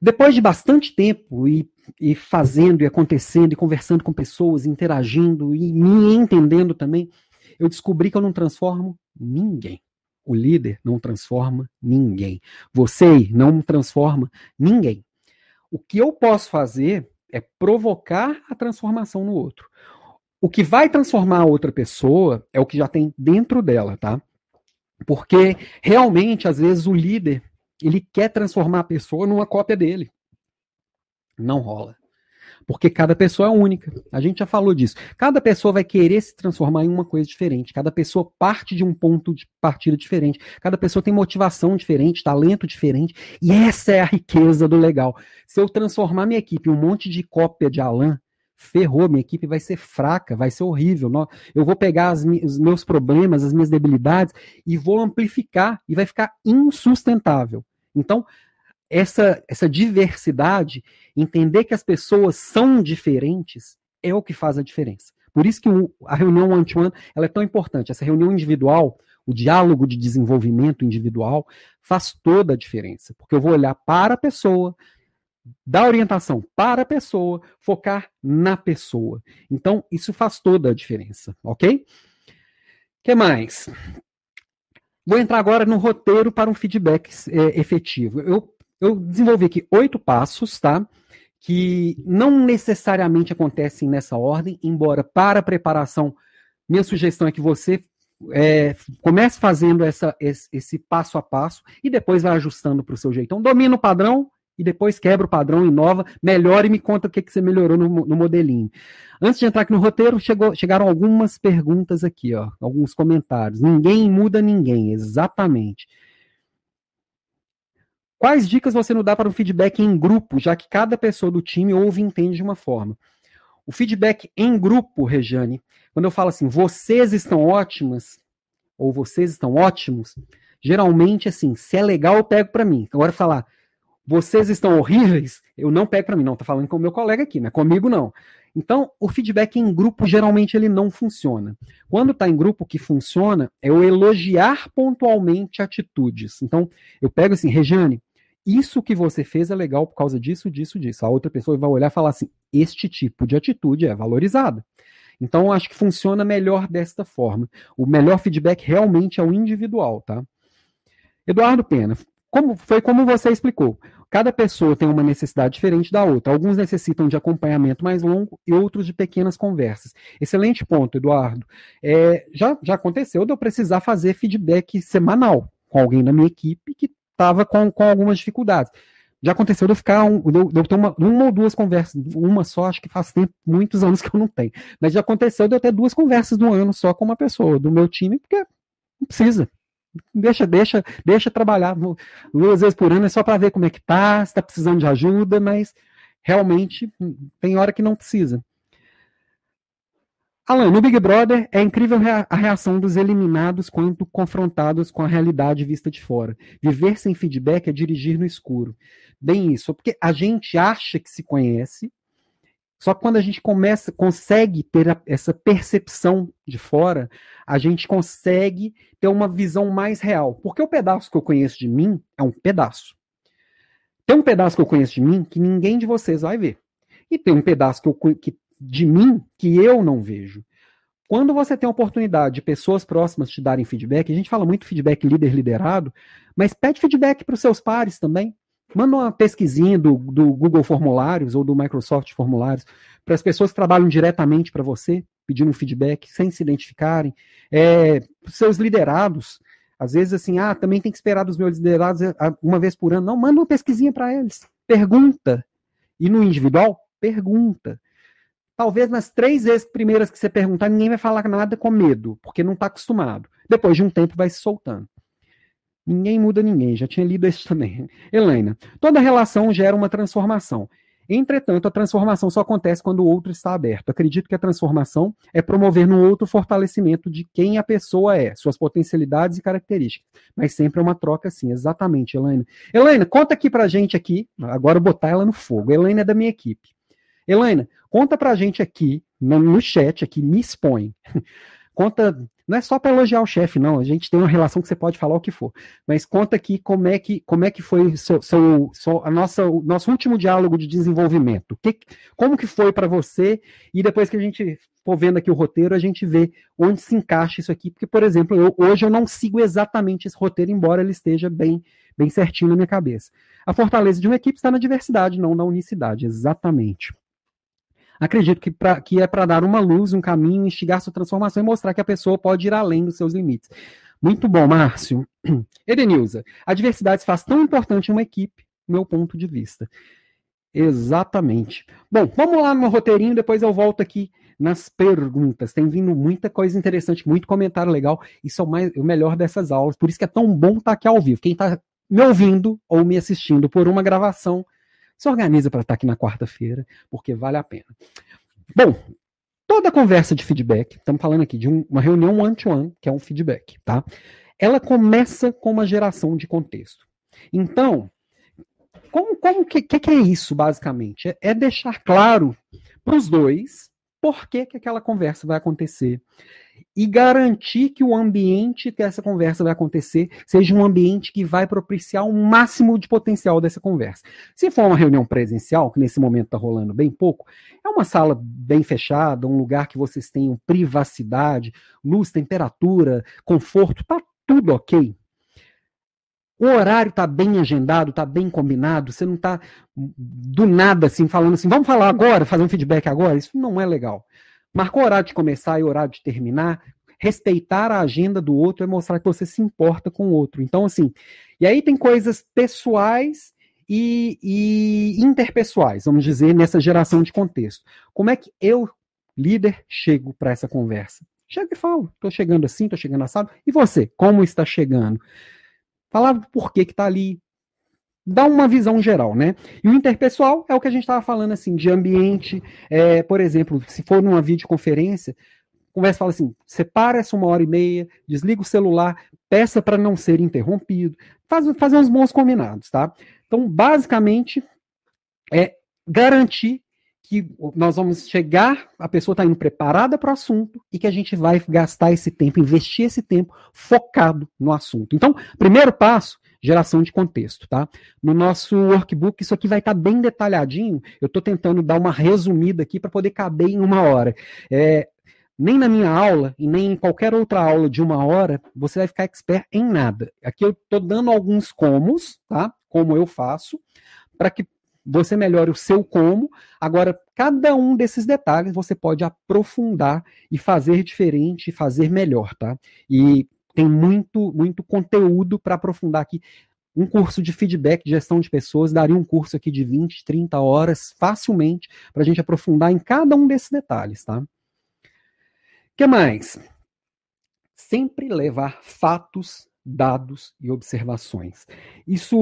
Depois de bastante tempo e, e fazendo e acontecendo e conversando com pessoas, interagindo e me entendendo também, eu descobri que eu não transformo ninguém. O líder não transforma ninguém. Você não transforma ninguém. O que eu posso fazer é provocar a transformação no outro. O que vai transformar a outra pessoa é o que já tem dentro dela, tá? Porque realmente, às vezes, o líder ele quer transformar a pessoa numa cópia dele. Não rola. Porque cada pessoa é única. A gente já falou disso. Cada pessoa vai querer se transformar em uma coisa diferente. Cada pessoa parte de um ponto de partida diferente. Cada pessoa tem motivação diferente, talento diferente. E essa é a riqueza do legal. Se eu transformar minha equipe em um monte de cópia de Alan, ferrou, minha equipe vai ser fraca, vai ser horrível. Eu vou pegar as, os meus problemas, as minhas debilidades e vou amplificar e vai ficar insustentável. Então, essa, essa diversidade, entender que as pessoas são diferentes, é o que faz a diferença. Por isso que o, a reunião one-to-one ela é tão importante. Essa reunião individual, o diálogo de desenvolvimento individual, faz toda a diferença. Porque eu vou olhar para a pessoa, dar orientação para a pessoa, focar na pessoa. Então, isso faz toda a diferença, ok? Que mais? Vou entrar agora no roteiro para um feedback é, efetivo. Eu eu desenvolvi aqui oito passos, tá? Que não necessariamente acontecem nessa ordem, embora para a preparação, minha sugestão é que você é, comece fazendo essa, esse, esse, passo a passo e depois vai ajustando para o seu jeitão. Domina o padrão e depois quebra o padrão, inova, melhora e me conta o que, que você melhorou no, no modelinho. Antes de entrar aqui no roteiro, chegou, chegaram algumas perguntas aqui, ó, alguns comentários. Ninguém muda ninguém, exatamente. Quais dicas você nos dá para um feedback em grupo, já que cada pessoa do time ouve e entende de uma forma? O feedback em grupo, Rejane, quando eu falo assim, vocês estão ótimas, ou vocês estão ótimos, geralmente, assim, se é legal, eu pego para mim. Agora, falar, vocês estão horríveis, eu não pego para mim. Não, tá falando com o meu colega aqui, não é comigo, não. Então, o feedback em grupo, geralmente, ele não funciona. Quando está em grupo, o que funciona é eu elogiar pontualmente atitudes. Então, eu pego assim, Rejane, isso que você fez é legal por causa disso, disso, disso. A outra pessoa vai olhar e falar assim: este tipo de atitude é valorizada. Então, acho que funciona melhor desta forma. O melhor feedback realmente é o individual, tá? Eduardo Pena, como, foi como você explicou. Cada pessoa tem uma necessidade diferente da outra. Alguns necessitam de acompanhamento mais longo e outros de pequenas conversas. Excelente ponto, Eduardo. É, já, já aconteceu de eu precisar fazer feedback semanal com alguém da minha equipe que estava com, com algumas dificuldades. Já aconteceu de eu ficar, um, de eu ter uma, uma ou duas conversas, uma só, acho que faz tempo, muitos anos que eu não tenho. Mas já aconteceu de eu ter duas conversas no ano só com uma pessoa do meu time, porque não precisa. Deixa, deixa, deixa trabalhar duas vezes por ano, é só para ver como é que tá, se está precisando de ajuda, mas realmente tem hora que não precisa. Alan, no Big Brother é incrível a reação dos eliminados quando confrontados com a realidade vista de fora. Viver sem feedback é dirigir no escuro. Bem isso, porque a gente acha que se conhece, só que quando a gente começa, consegue ter a, essa percepção de fora, a gente consegue ter uma visão mais real. Porque o pedaço que eu conheço de mim é um pedaço. Tem um pedaço que eu conheço de mim que ninguém de vocês vai ver. E tem um pedaço que, eu, que de mim que eu não vejo. Quando você tem a oportunidade de pessoas próximas te darem feedback, a gente fala muito feedback líder liderado, mas pede feedback para os seus pares também. Manda uma pesquisinha do, do Google Formulários ou do Microsoft Formulários para as pessoas que trabalham diretamente para você, pedindo um feedback, sem se identificarem. É, seus liderados, às vezes assim, ah, também tem que esperar dos meus liderados é, uma vez por ano. Não, manda uma pesquisinha para eles. Pergunta. E no individual, pergunta. Talvez nas três vezes primeiras que você perguntar, ninguém vai falar nada com medo, porque não está acostumado. Depois de um tempo vai se soltando. Ninguém muda ninguém, já tinha lido isso também. Helena, toda relação gera uma transformação. Entretanto, a transformação só acontece quando o outro está aberto. Acredito que a transformação é promover no outro fortalecimento de quem a pessoa é, suas potencialidades e características. Mas sempre é uma troca assim, exatamente, Helena. Helena, conta aqui pra gente aqui, agora botar ela no fogo. Helena é da minha equipe. Helena, conta pra gente aqui, no, no chat aqui, me expõe. conta, não é só para elogiar o chefe, não. A gente tem uma relação que você pode falar o que for, mas conta aqui como é que, como é que foi seu, seu, seu a nossa, o nosso último diálogo de desenvolvimento. Que, como que foi para você? E depois que a gente for vendo aqui o roteiro, a gente vê onde se encaixa isso aqui, porque, por exemplo, eu, hoje eu não sigo exatamente esse roteiro, embora ele esteja bem, bem certinho na minha cabeça. A fortaleza de uma equipe está na diversidade, não na unicidade, exatamente. Acredito que, pra, que é para dar uma luz, um caminho, instigar sua transformação e mostrar que a pessoa pode ir além dos seus limites. Muito bom, Márcio. Edenilza, a diversidade se faz tão importante em uma equipe, meu ponto de vista. Exatamente. Bom, vamos lá no roteirinho, depois eu volto aqui nas perguntas. Tem vindo muita coisa interessante, muito comentário legal. Isso é o, mais, o melhor dessas aulas. Por isso que é tão bom estar aqui ao vivo. Quem está me ouvindo ou me assistindo por uma gravação, se organiza para estar aqui na quarta-feira, porque vale a pena. Bom, toda conversa de feedback, estamos falando aqui de um, uma reunião one-to-one, -one, que é um feedback, tá? Ela começa com uma geração de contexto. Então, como, como que, que, que é isso, basicamente? É, é deixar claro para os dois por que, que aquela conversa vai acontecer e garantir que o ambiente que essa conversa vai acontecer seja um ambiente que vai propiciar o máximo de potencial dessa conversa. Se for uma reunião presencial, que nesse momento está rolando bem pouco, é uma sala bem fechada, um lugar que vocês tenham privacidade, luz, temperatura, conforto, tá tudo ok. O horário está bem agendado, está bem combinado, você não está do nada assim falando assim, vamos falar agora, fazer um feedback agora, isso não é legal. Marcou horário de começar e horário de terminar, respeitar a agenda do outro é mostrar que você se importa com o outro. Então, assim, e aí tem coisas pessoais e, e interpessoais, vamos dizer, nessa geração de contexto. Como é que eu, líder, chego para essa conversa? Chego e falo, estou chegando assim, estou chegando assado. E você, como está chegando? falar por que que tá ali, dá uma visão geral, né? E o interpessoal é o que a gente estava falando, assim, de ambiente, é, por exemplo, se for numa videoconferência, conversa fala assim, separa essa uma hora e meia, desliga o celular, peça para não ser interrompido, faz, fazer uns bons combinados, tá? Então, basicamente, é garantir que nós vamos chegar, a pessoa está indo preparada para o assunto e que a gente vai gastar esse tempo, investir esse tempo focado no assunto. Então, primeiro passo, geração de contexto, tá? No nosso workbook, isso aqui vai estar tá bem detalhadinho. Eu estou tentando dar uma resumida aqui para poder caber em uma hora. É, nem na minha aula e nem em qualquer outra aula de uma hora você vai ficar expert em nada. Aqui eu estou dando alguns comos, tá? Como eu faço, para que você melhora o seu como. Agora, cada um desses detalhes você pode aprofundar e fazer diferente, fazer melhor, tá? E tem muito, muito conteúdo para aprofundar aqui. Um curso de feedback de gestão de pessoas daria um curso aqui de 20, 30 horas facilmente para a gente aprofundar em cada um desses detalhes, tá? O que mais? Sempre levar fatos, dados e observações. Isso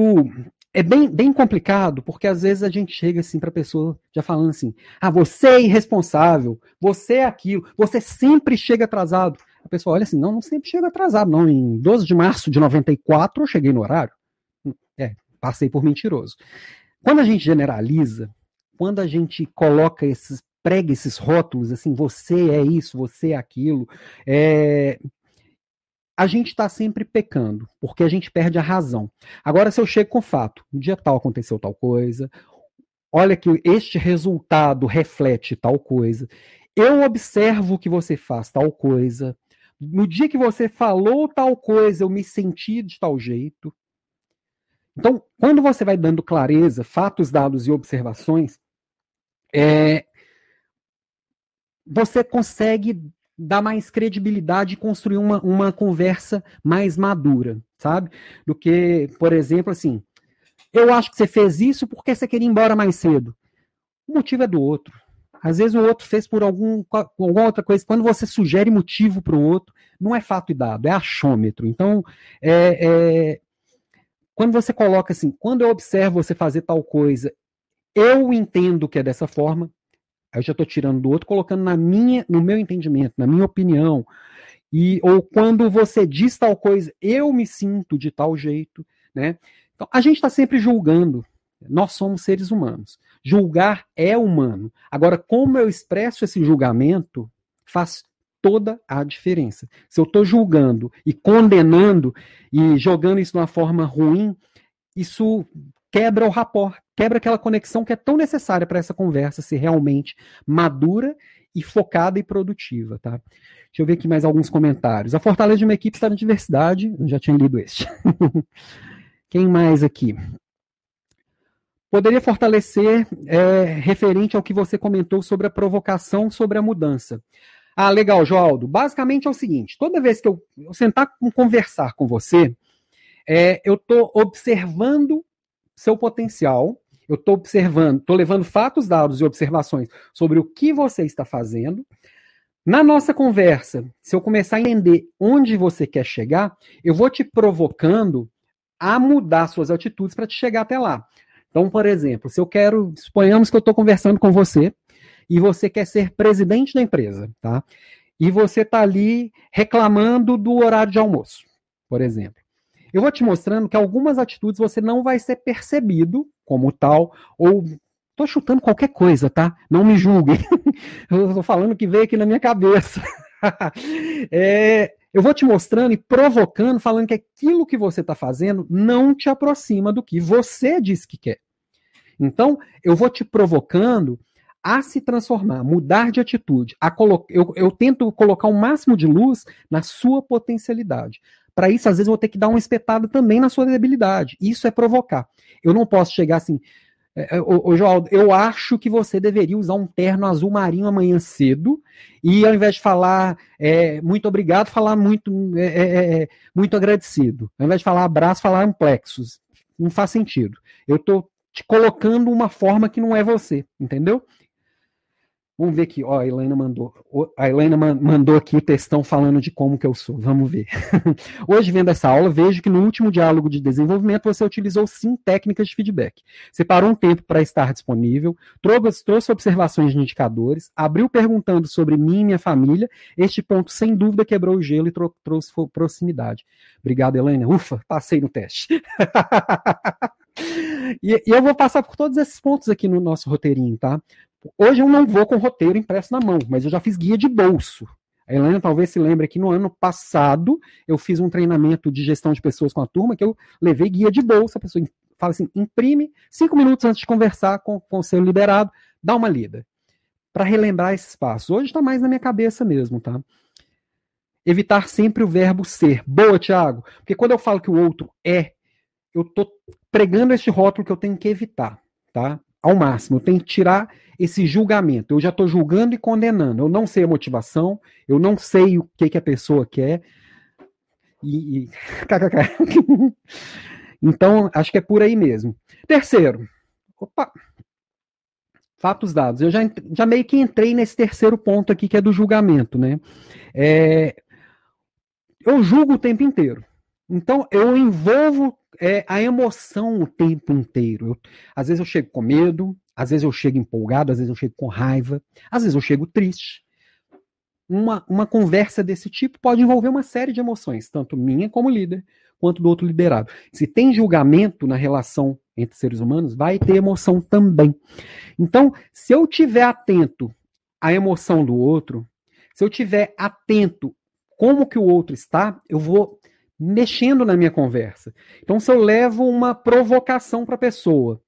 é bem, bem complicado, porque às vezes a gente chega assim para a pessoa já falando assim: ah, você é irresponsável, você é aquilo, você sempre chega atrasado. A pessoa olha assim: não, não sempre chega atrasado, não. Em 12 de março de 94 eu cheguei no horário. É, passei por mentiroso. Quando a gente generaliza, quando a gente coloca esses, prega esses rótulos assim, você é isso, você é aquilo, é, a gente está sempre pecando, porque a gente perde a razão. Agora, se eu chego com o fato, no dia tal aconteceu tal coisa, olha que este resultado reflete tal coisa, eu observo que você faz tal coisa, no dia que você falou tal coisa, eu me senti de tal jeito. Então, quando você vai dando clareza, fatos, dados e observações, é, você consegue dar mais credibilidade e construir uma, uma conversa mais madura, sabe? Do que, por exemplo, assim, eu acho que você fez isso porque você queria ir embora mais cedo. O motivo é do outro. Às vezes o outro fez por algum, alguma outra coisa. Quando você sugere motivo para o outro, não é fato e dado, é achômetro. Então, é, é, quando você coloca assim, quando eu observo você fazer tal coisa, eu entendo que é dessa forma, eu já estou tirando do outro, colocando na minha, no meu entendimento, na minha opinião. E, ou quando você diz tal coisa, eu me sinto de tal jeito, né? Então, a gente está sempre julgando. Nós somos seres humanos. Julgar é humano. Agora, como eu expresso esse julgamento, faz toda a diferença. Se eu estou julgando e condenando e jogando isso de uma forma ruim, isso quebra o rapport, quebra aquela conexão que é tão necessária para essa conversa ser realmente madura e focada e produtiva, tá? Deixa eu ver aqui mais alguns comentários. A fortaleza de uma equipe está na diversidade. Eu já tinha lido este. Quem mais aqui? Poderia fortalecer é, referente ao que você comentou sobre a provocação sobre a mudança. Ah, legal, Joaldo. Basicamente é o seguinte: toda vez que eu, eu sentar com conversar com você, é, eu estou observando seu potencial, eu estou observando, estou levando fatos, dados e observações sobre o que você está fazendo. Na nossa conversa, se eu começar a entender onde você quer chegar, eu vou te provocando a mudar suas atitudes para te chegar até lá. Então, por exemplo, se eu quero, suponhamos que eu estou conversando com você e você quer ser presidente da empresa, tá? E você está ali reclamando do horário de almoço, por exemplo. Eu vou te mostrando que algumas atitudes você não vai ser percebido como tal, ou Tô chutando qualquer coisa, tá? Não me julguem. eu tô falando que veio aqui na minha cabeça. é, eu vou te mostrando e provocando, falando que aquilo que você está fazendo não te aproxima do que você diz que quer. Então, eu vou te provocando a se transformar, mudar de atitude. Colo... eu, eu tento colocar o máximo de luz na sua potencialidade. Para isso, às vezes, eu vou ter que dar uma espetada também na sua debilidade. Isso é provocar. Eu não posso chegar assim, ô, ô João, eu acho que você deveria usar um terno azul marinho amanhã cedo e ao invés de falar é, muito obrigado, falar muito, é, é, é muito agradecido. Ao invés de falar abraço, falar amplexos. Não faz sentido. Eu estou te colocando uma forma que não é você, entendeu? Vamos ver aqui, ó, a Helena mandou. A Helena mandou aqui o textão falando de como que eu sou. Vamos ver. Hoje, vendo essa aula, vejo que no último diálogo de desenvolvimento você utilizou sim técnicas de feedback. Separou um tempo para estar disponível, trouxe, trouxe observações de indicadores, abriu perguntando sobre mim e minha família. Este ponto, sem dúvida, quebrou o gelo e trou trouxe proximidade. Obrigado, Helena. Ufa, passei no teste. e, e eu vou passar por todos esses pontos aqui no nosso roteirinho, tá? Hoje eu não vou com roteiro impresso na mão, mas eu já fiz guia de bolso. A Helena talvez se lembre que no ano passado eu fiz um treinamento de gestão de pessoas com a turma que eu levei guia de bolsa. A pessoa fala assim: imprime cinco minutos antes de conversar com, com o seu liderado, dá uma lida. Para relembrar esse espaço. Hoje está mais na minha cabeça mesmo, tá? Evitar sempre o verbo ser. Boa, Tiago. Porque quando eu falo que o outro é, eu estou pregando este rótulo que eu tenho que evitar, tá? Ao máximo. Eu tenho que tirar esse julgamento. Eu já estou julgando e condenando. Eu não sei a motivação, eu não sei o que, que a pessoa quer. E, e... então, acho que é por aí mesmo. Terceiro, opa, fatos dados. Eu já, já meio que entrei nesse terceiro ponto aqui, que é do julgamento, né? É, eu julgo o tempo inteiro. Então, eu envolvo é, a emoção o tempo inteiro. Eu, às vezes eu chego com medo, às vezes eu chego empolgado, às vezes eu chego com raiva, às vezes eu chego triste. Uma, uma conversa desse tipo pode envolver uma série de emoções, tanto minha como líder, quanto do outro liderado. Se tem julgamento na relação entre seres humanos, vai ter emoção também. Então, se eu tiver atento à emoção do outro, se eu tiver atento como que o outro está, eu vou mexendo na minha conversa. Então, se eu levo uma provocação para a pessoa,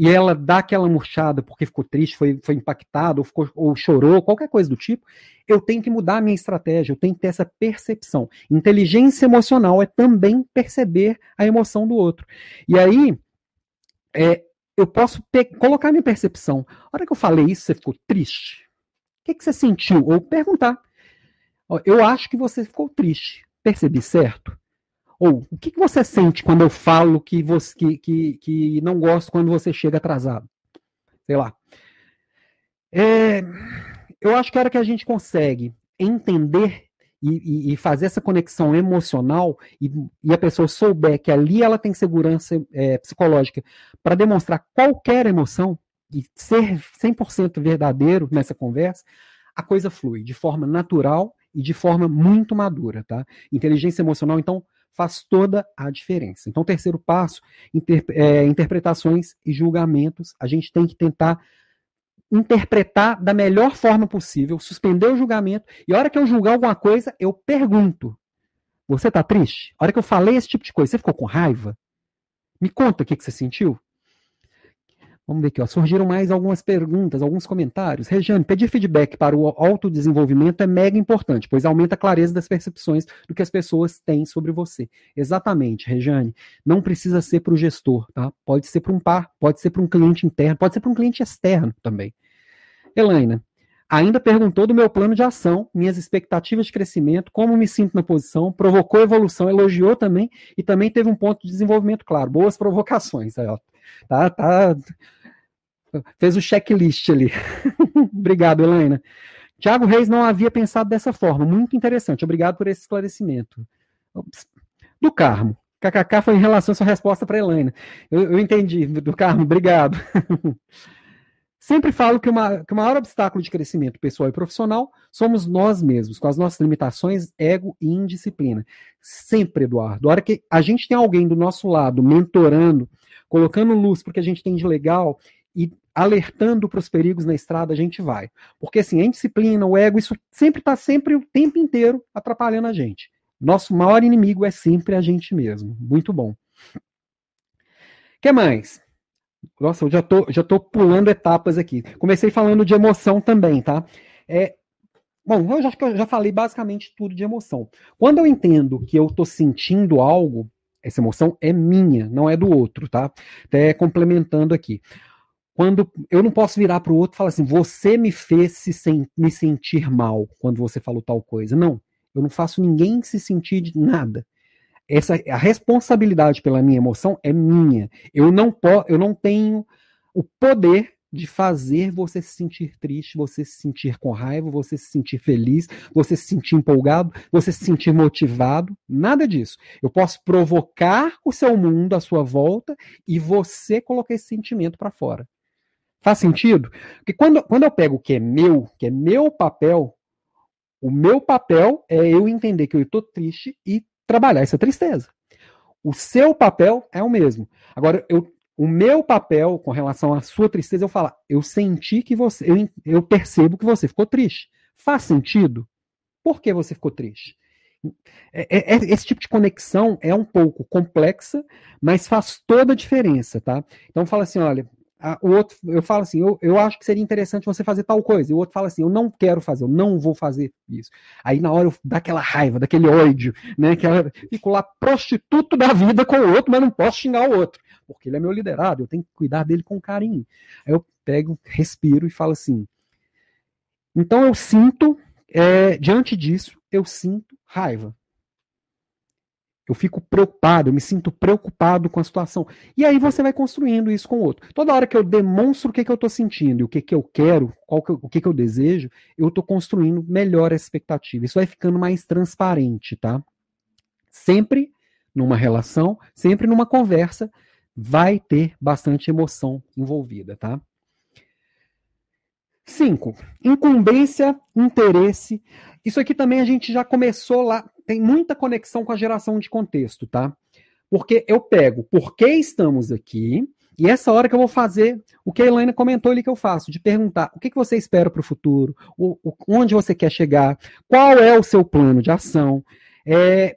e ela dá aquela murchada porque ficou triste, foi, foi impactado, ou, ficou, ou chorou, qualquer coisa do tipo, eu tenho que mudar a minha estratégia, eu tenho que ter essa percepção. Inteligência emocional é também perceber a emoção do outro. E aí, é, eu posso colocar minha percepção. A hora que eu falei isso, você ficou triste? O que, que você sentiu? Ou perguntar. Eu acho que você ficou triste. Percebi certo? Ou o que, que você sente quando eu falo que, você, que, que, que não gosto quando você chega atrasado? Sei lá. É, eu acho que a hora que a gente consegue entender e, e, fazer essa conexão emocional e, e, a pessoa souber que ali ela tem segurança é, psicológica para demonstrar qualquer emoção e ser 100% verdadeiro nessa conversa, a coisa flui de forma natural e de forma muito madura, tá? Inteligência emocional, então, faz toda a diferença. Então, terceiro passo, inter, é, interpretações e julgamentos. A gente tem que tentar interpretar da melhor forma possível, suspender o julgamento, e a hora que eu julgar alguma coisa, eu pergunto: Você tá triste? A hora que eu falei esse tipo de coisa, você ficou com raiva? Me conta o que, que você sentiu. Vamos ver aqui, ó. surgiram mais algumas perguntas, alguns comentários. Regiane, pedir feedback para o autodesenvolvimento é mega importante, pois aumenta a clareza das percepções do que as pessoas têm sobre você. Exatamente, Regiane. Não precisa ser para o gestor, tá? Pode ser para um par, pode ser para um cliente interno, pode ser para um cliente externo também. Elaina, ainda perguntou do meu plano de ação, minhas expectativas de crescimento, como me sinto na posição, provocou evolução, elogiou também e também teve um ponto de desenvolvimento claro. Boas provocações. Aí, ó. Tá, tá Fez o checklist ali. Obrigado, Helena. Tiago Reis não havia pensado dessa forma. Muito interessante. Obrigado por esse esclarecimento. Do Carmo. KKK foi em relação à sua resposta para Helena. Eu, eu, entendi. Do Carmo, obrigado. Sempre falo que, uma, que o maior obstáculo de crescimento pessoal e profissional somos nós mesmos, com as nossas limitações, ego e indisciplina. Sempre, Eduardo. A hora que a gente tem alguém do nosso lado mentorando, colocando luz porque a gente tem de legal, e alertando para os perigos na estrada, a gente vai. Porque assim, a indisciplina, o ego, isso sempre está sempre o tempo inteiro atrapalhando a gente. Nosso maior inimigo é sempre a gente mesmo. Muito bom. que mais? Nossa, eu já tô, já tô pulando etapas aqui. Comecei falando de emoção também, tá? É, bom, eu já, eu já falei basicamente tudo de emoção. Quando eu entendo que eu tô sentindo algo, essa emoção é minha, não é do outro, tá? Até complementando aqui quando eu não posso virar para o outro e falar assim, você me fez se sem, me sentir mal quando você falou tal coisa. Não, eu não faço ninguém se sentir de nada. Essa a responsabilidade pela minha emoção é minha. Eu não eu não tenho o poder de fazer você se sentir triste, você se sentir com raiva, você se sentir feliz, você se sentir empolgado, você se sentir motivado, nada disso. Eu posso provocar o seu mundo à sua volta e você colocar esse sentimento para fora. Faz sentido? Porque quando, quando eu pego o que é meu, que é meu papel, o meu papel é eu entender que eu estou triste e trabalhar essa tristeza. O seu papel é o mesmo. Agora, eu, o meu papel com relação à sua tristeza, eu falar, eu senti que você, eu, eu percebo que você ficou triste. Faz sentido? Por que você ficou triste? É, é, é, esse tipo de conexão é um pouco complexa, mas faz toda a diferença, tá? Então fala assim, olha, o outro, eu falo assim, eu, eu acho que seria interessante você fazer tal coisa, e o outro fala assim, eu não quero fazer, eu não vou fazer isso. Aí na hora eu dá aquela raiva, daquele ódio, né? Que eu fico lá prostituto da vida com o outro, mas não posso xingar o outro, porque ele é meu liderado, eu tenho que cuidar dele com carinho. Aí eu pego, respiro e falo assim. Então eu sinto, é, diante disso, eu sinto raiva. Eu fico preocupado, eu me sinto preocupado com a situação. E aí você vai construindo isso com o outro. Toda hora que eu demonstro o que, que eu estou sentindo e o que, que eu quero, qual que, o que, que eu desejo, eu estou construindo melhor a expectativa. Isso vai ficando mais transparente, tá? Sempre numa relação, sempre numa conversa, vai ter bastante emoção envolvida, tá? Cinco, incumbência, interesse. Isso aqui também a gente já começou lá, tem muita conexão com a geração de contexto, tá? Porque eu pego por que estamos aqui, e essa hora que eu vou fazer o que a Elaine comentou ali que eu faço, de perguntar o que, que você espera para o futuro, onde você quer chegar, qual é o seu plano de ação. É,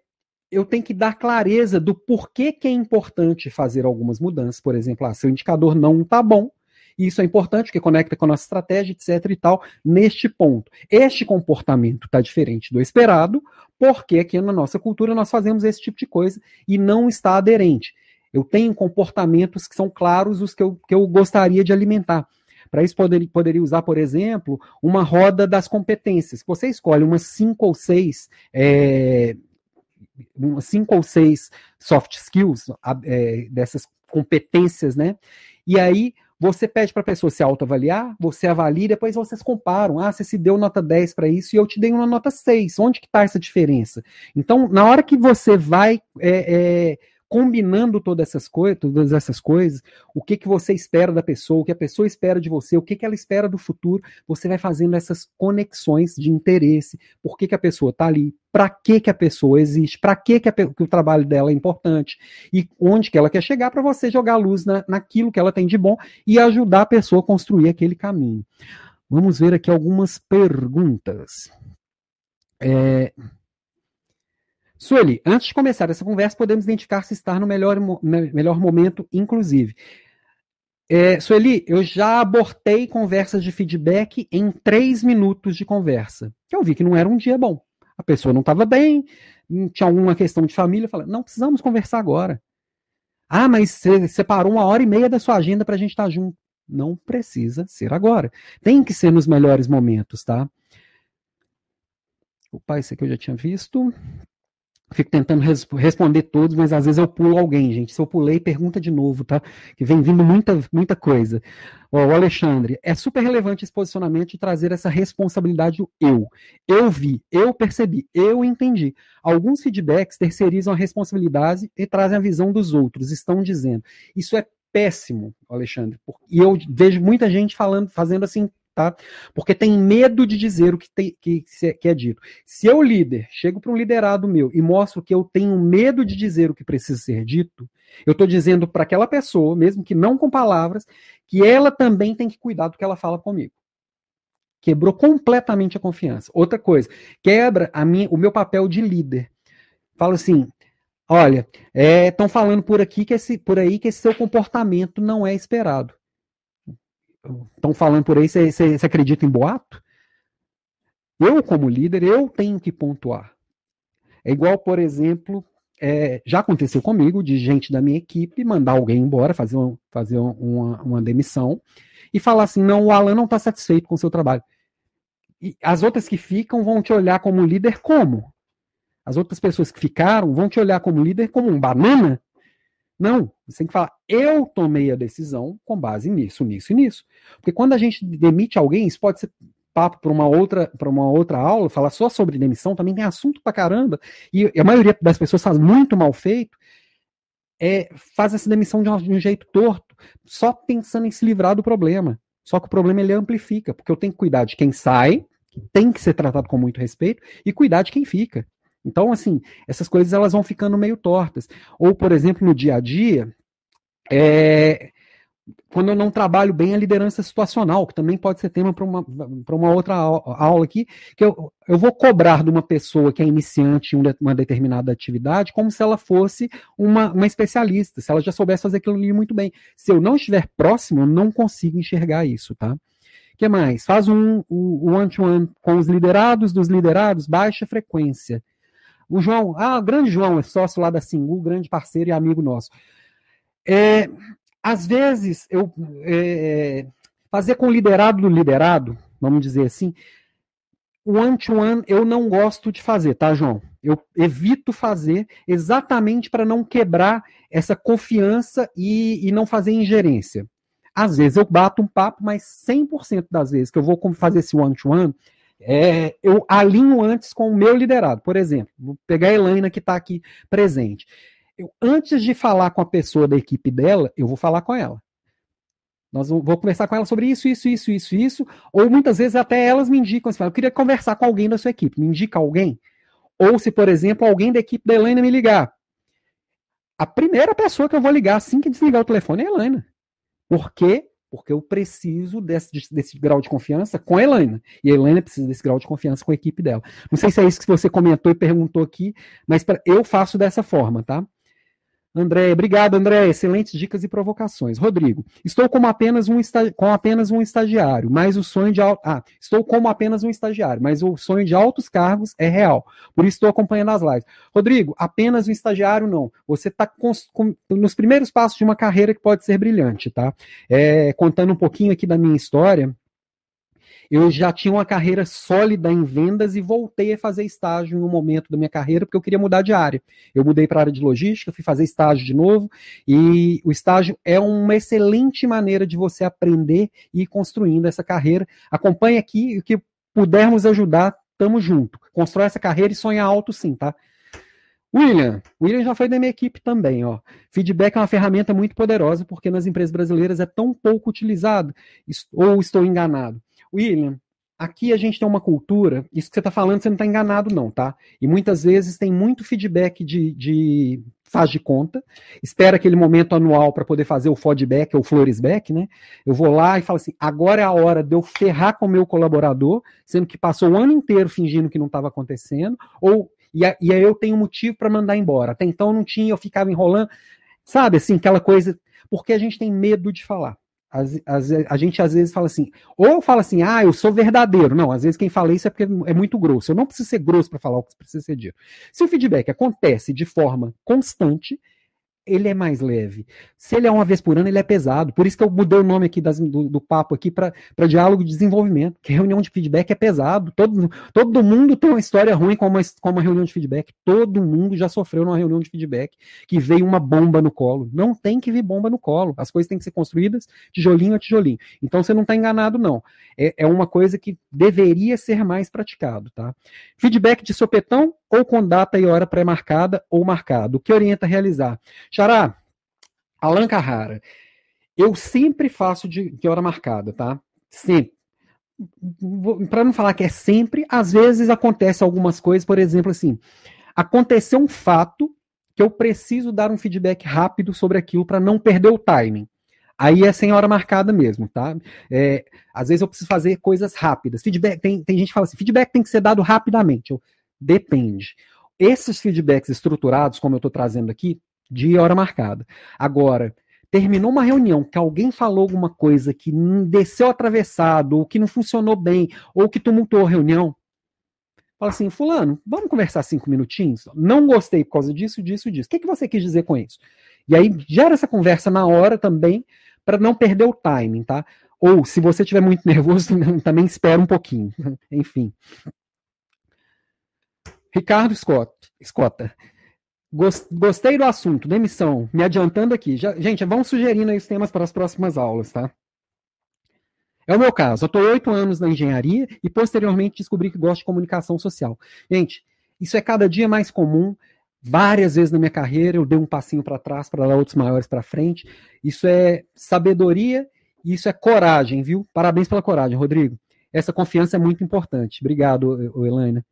eu tenho que dar clareza do porquê que é importante fazer algumas mudanças. Por exemplo, ah, seu indicador não está bom, e isso é importante, porque conecta com a nossa estratégia, etc. e tal, neste ponto. Este comportamento está diferente do esperado, porque aqui na nossa cultura nós fazemos esse tipo de coisa e não está aderente. Eu tenho comportamentos que são claros os que eu, que eu gostaria de alimentar. Para isso, poderia, poderia usar, por exemplo, uma roda das competências. Você escolhe umas cinco ou seis. É, cinco ou seis soft skills é, dessas competências, né? E aí você pede para a pessoa se autoavaliar, você avalia e depois vocês comparam. Ah, você se deu nota 10 para isso e eu te dei uma nota 6. Onde que está essa diferença? Então, na hora que você vai é, é, combinando todas essas, coi todas essas coisas, o que, que você espera da pessoa, o que a pessoa espera de você, o que, que ela espera do futuro, você vai fazendo essas conexões de interesse. Por que, que a pessoa está ali? Para que, que a pessoa existe? Para que, que, a, que, o trabalho dela é importante? E onde que ela quer chegar para você jogar luz na, naquilo que ela tem de bom e ajudar a pessoa a construir aquele caminho. Vamos ver aqui algumas perguntas. É, Sueli, antes de começar essa conversa, podemos identificar se está no melhor, melhor momento, inclusive. É, Sueli, eu já abortei conversas de feedback em três minutos de conversa. Eu vi que não era um dia bom. A pessoa não estava bem, tinha alguma questão de família. Falei, não precisamos conversar agora. Ah, mas você separou uma hora e meia da sua agenda para a gente estar tá junto. Não precisa ser agora. Tem que ser nos melhores momentos, tá? Opa, esse aqui eu já tinha visto fico tentando res responder todos, mas às vezes eu pulo alguém, gente. Se eu pulei, pergunta de novo, tá? Que vem vindo muita, muita coisa. Ó, o Alexandre, é super relevante esse posicionamento de trazer essa responsabilidade do eu. Eu vi, eu percebi, eu entendi. Alguns feedbacks terceirizam a responsabilidade e trazem a visão dos outros, estão dizendo. Isso é péssimo, Alexandre. E eu vejo muita gente falando, fazendo assim tá? Porque tem medo de dizer o que, tem, que, que é dito. Se eu, líder, chego para um liderado meu e mostro que eu tenho medo de dizer o que precisa ser dito, eu estou dizendo para aquela pessoa, mesmo que não com palavras, que ela também tem que cuidar do que ela fala comigo. Quebrou completamente a confiança. Outra coisa, quebra a minha, o meu papel de líder. Fala assim, olha, estão é, falando por aqui que esse, por aí que esse seu comportamento não é esperado estão falando por aí, você, acredita em boato? Eu, como líder, eu tenho que pontuar. É igual, por exemplo, é, já aconteceu comigo de gente da minha equipe mandar alguém embora, fazer, um, fazer uma, uma demissão, e falar assim: não, o Alan não está satisfeito com o seu trabalho. E as outras que ficam vão te olhar como líder como? As outras pessoas que ficaram vão te olhar como líder como um banana? Não, você tem que falar, eu tomei a decisão com base nisso, nisso e nisso. Porque quando a gente demite alguém, isso pode ser papo para uma outra para uma outra aula, falar só sobre demissão, também tem assunto pra caramba, e a maioria das pessoas faz muito mal feito, é, faz essa demissão de um, de um jeito torto, só pensando em se livrar do problema. Só que o problema ele amplifica, porque eu tenho que cuidar de quem sai, que tem que ser tratado com muito respeito, e cuidar de quem fica. Então, assim, essas coisas elas vão ficando meio tortas. Ou, por exemplo, no dia a dia, é, quando eu não trabalho bem a liderança situacional, que também pode ser tema para uma, uma outra aula aqui, que eu, eu vou cobrar de uma pessoa que é iniciante em uma determinada atividade como se ela fosse uma, uma especialista, se ela já soubesse fazer aquilo ali muito bem. Se eu não estiver próximo, eu não consigo enxergar isso, tá? que mais? Faz um one-to-one -one com os liderados dos liderados, baixa frequência. O João, ah, o grande João, é sócio lá da Singu, grande parceiro e amigo nosso. É, às vezes, eu é, fazer com o liderado do liderado, vamos dizer assim, o one-to-one eu não gosto de fazer, tá, João? Eu evito fazer exatamente para não quebrar essa confiança e, e não fazer ingerência. Às vezes eu bato um papo, mas 100% das vezes que eu vou fazer esse one-to-one, -one, é, eu alinho antes com o meu liderado. Por exemplo, vou pegar a Helena que está aqui presente. Eu, antes de falar com a pessoa da equipe dela, eu vou falar com ela. Nós vou conversar com ela sobre isso, isso, isso, isso, isso. Ou muitas vezes até elas me indicam, assim, eu queria conversar com alguém da sua equipe. Me indica alguém? Ou se, por exemplo, alguém da equipe da Helena me ligar. A primeira pessoa que eu vou ligar assim que desligar o telefone é a Helena. Porque porque eu preciso desse, desse grau de confiança com a Helena. E a Helena precisa desse grau de confiança com a equipe dela. Não sei se é isso que você comentou e perguntou aqui, mas pra, eu faço dessa forma, tá? André, obrigado, André. Excelentes dicas e provocações. Rodrigo, estou como apenas um, com apenas um estagiário, mas o sonho de ah, estou como apenas um estagiário, mas o sonho de altos cargos é real. Por isso estou acompanhando as lives. Rodrigo, apenas um estagiário não. Você está nos primeiros passos de uma carreira que pode ser brilhante, tá? É, contando um pouquinho aqui da minha história, eu já tinha uma carreira sólida em vendas e voltei a fazer estágio em um momento da minha carreira, porque eu queria mudar de área. Eu mudei para a área de logística, fui fazer estágio de novo, e o estágio é uma excelente maneira de você aprender e ir construindo essa carreira. Acompanhe aqui o que pudermos ajudar, tamo junto. Constrói essa carreira e sonha alto sim, tá? William, William já foi da minha equipe também, ó. Feedback é uma ferramenta muito poderosa porque nas empresas brasileiras é tão pouco utilizado, ou estou enganado. William, aqui a gente tem uma cultura, isso que você está falando, você não está enganado, não, tá? E muitas vezes tem muito feedback de, de faz de conta, espera aquele momento anual para poder fazer o feedback ou floresback, né? Eu vou lá e falo assim: agora é a hora de eu ferrar com o meu colaborador, sendo que passou o ano inteiro fingindo que não estava acontecendo, ou e, e aí eu tenho motivo para mandar embora. Até então não tinha, eu ficava enrolando, sabe assim, aquela coisa, porque a gente tem medo de falar. As, as, a gente às vezes fala assim, ou fala assim, ah, eu sou verdadeiro. Não, às vezes quem fala isso é porque é muito grosso. Eu não preciso ser grosso para falar o que precisa ser dito. Se o feedback acontece de forma constante, ele é mais leve. Se ele é uma vez por ano, ele é pesado. Por isso que eu mudei o nome aqui das, do, do, papo aqui para diálogo de desenvolvimento, que reunião de feedback é pesado. Todo, todo mundo tem uma história ruim com uma, com uma reunião de feedback. Todo mundo já sofreu numa reunião de feedback que veio uma bomba no colo. Não tem que vir bomba no colo. As coisas têm que ser construídas tijolinho a tijolinho. Então você não está enganado, não. É, é uma coisa que deveria ser mais praticado, tá? Feedback de sopetão ou com data e hora pré-marcada ou marcado. O que orienta a realizar? Xará, Alan Carrara, eu sempre faço de, de hora marcada, tá? Sempre. Para não falar que é sempre, às vezes acontece algumas coisas, por exemplo, assim, aconteceu um fato que eu preciso dar um feedback rápido sobre aquilo para não perder o timing. Aí é sem hora marcada mesmo, tá? É, às vezes eu preciso fazer coisas rápidas. Feedback, tem, tem gente que fala assim, feedback tem que ser dado rapidamente. Eu, Depende. Esses feedbacks estruturados, como eu estou trazendo aqui, de hora marcada. Agora, terminou uma reunião que alguém falou alguma coisa que desceu atravessado, ou que não funcionou bem, ou que tumultuou a reunião, fala assim, fulano, vamos conversar cinco minutinhos? Não gostei por causa disso, disso, disso. O que, que você quis dizer com isso? E aí gera essa conversa na hora também, para não perder o timing, tá? Ou se você estiver muito nervoso, também espera um pouquinho. Enfim. Ricardo Scott, Scotta. Gostei do assunto, demissão. Me adiantando aqui. Já, gente, vamos sugerindo aí os temas para as próximas aulas, tá? É o meu caso. Eu estou oito anos na engenharia e posteriormente descobri que gosto de comunicação social. Gente, isso é cada dia mais comum. Várias vezes na minha carreira eu dei um passinho para trás para dar outros maiores para frente. Isso é sabedoria e isso é coragem, viu? Parabéns pela coragem, Rodrigo. Essa confiança é muito importante. Obrigado, Elaine.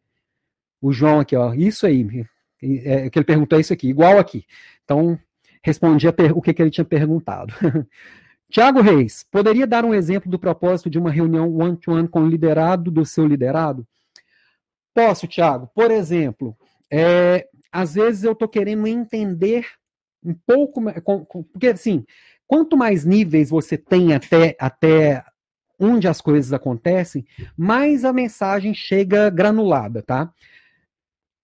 O João aqui, ó, isso aí, é, que ele perguntou é isso aqui, igual aqui. Então, respondi o que, que ele tinha perguntado. Tiago Reis, poderia dar um exemplo do propósito de uma reunião one-to-one -one com o liderado do seu liderado? Posso, Tiago. Por exemplo, é, às vezes eu estou querendo entender um pouco, porque assim, quanto mais níveis você tem até, até onde as coisas acontecem, mais a mensagem chega granulada, tá?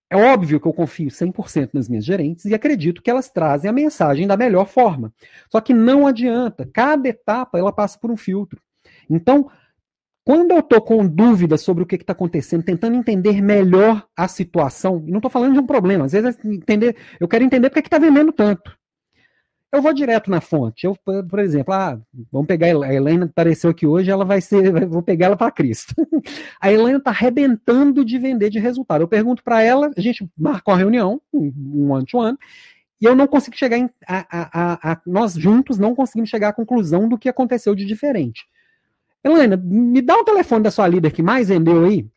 É óbvio que eu confio 100% nas minhas gerentes e acredito que elas trazem a mensagem da melhor forma. Só que não adianta, cada etapa ela passa por um filtro. Então, quando eu estou com dúvidas sobre o que está acontecendo, tentando entender melhor a situação, e não estou falando de um problema, às vezes é entender, eu quero entender porque está vendendo tanto eu vou direto na fonte. Eu, por exemplo, ah, vamos pegar a Helena, apareceu aqui hoje, ela vai ser, vou pegar ela para Cristo. a Helena está arrebentando de vender de resultado. Eu pergunto para ela, a gente marcou uma reunião, um one-to-one, e eu não consigo chegar em. A, a, a, nós juntos não conseguimos chegar à conclusão do que aconteceu de diferente. Helena, me dá o telefone da sua líder que mais vendeu aí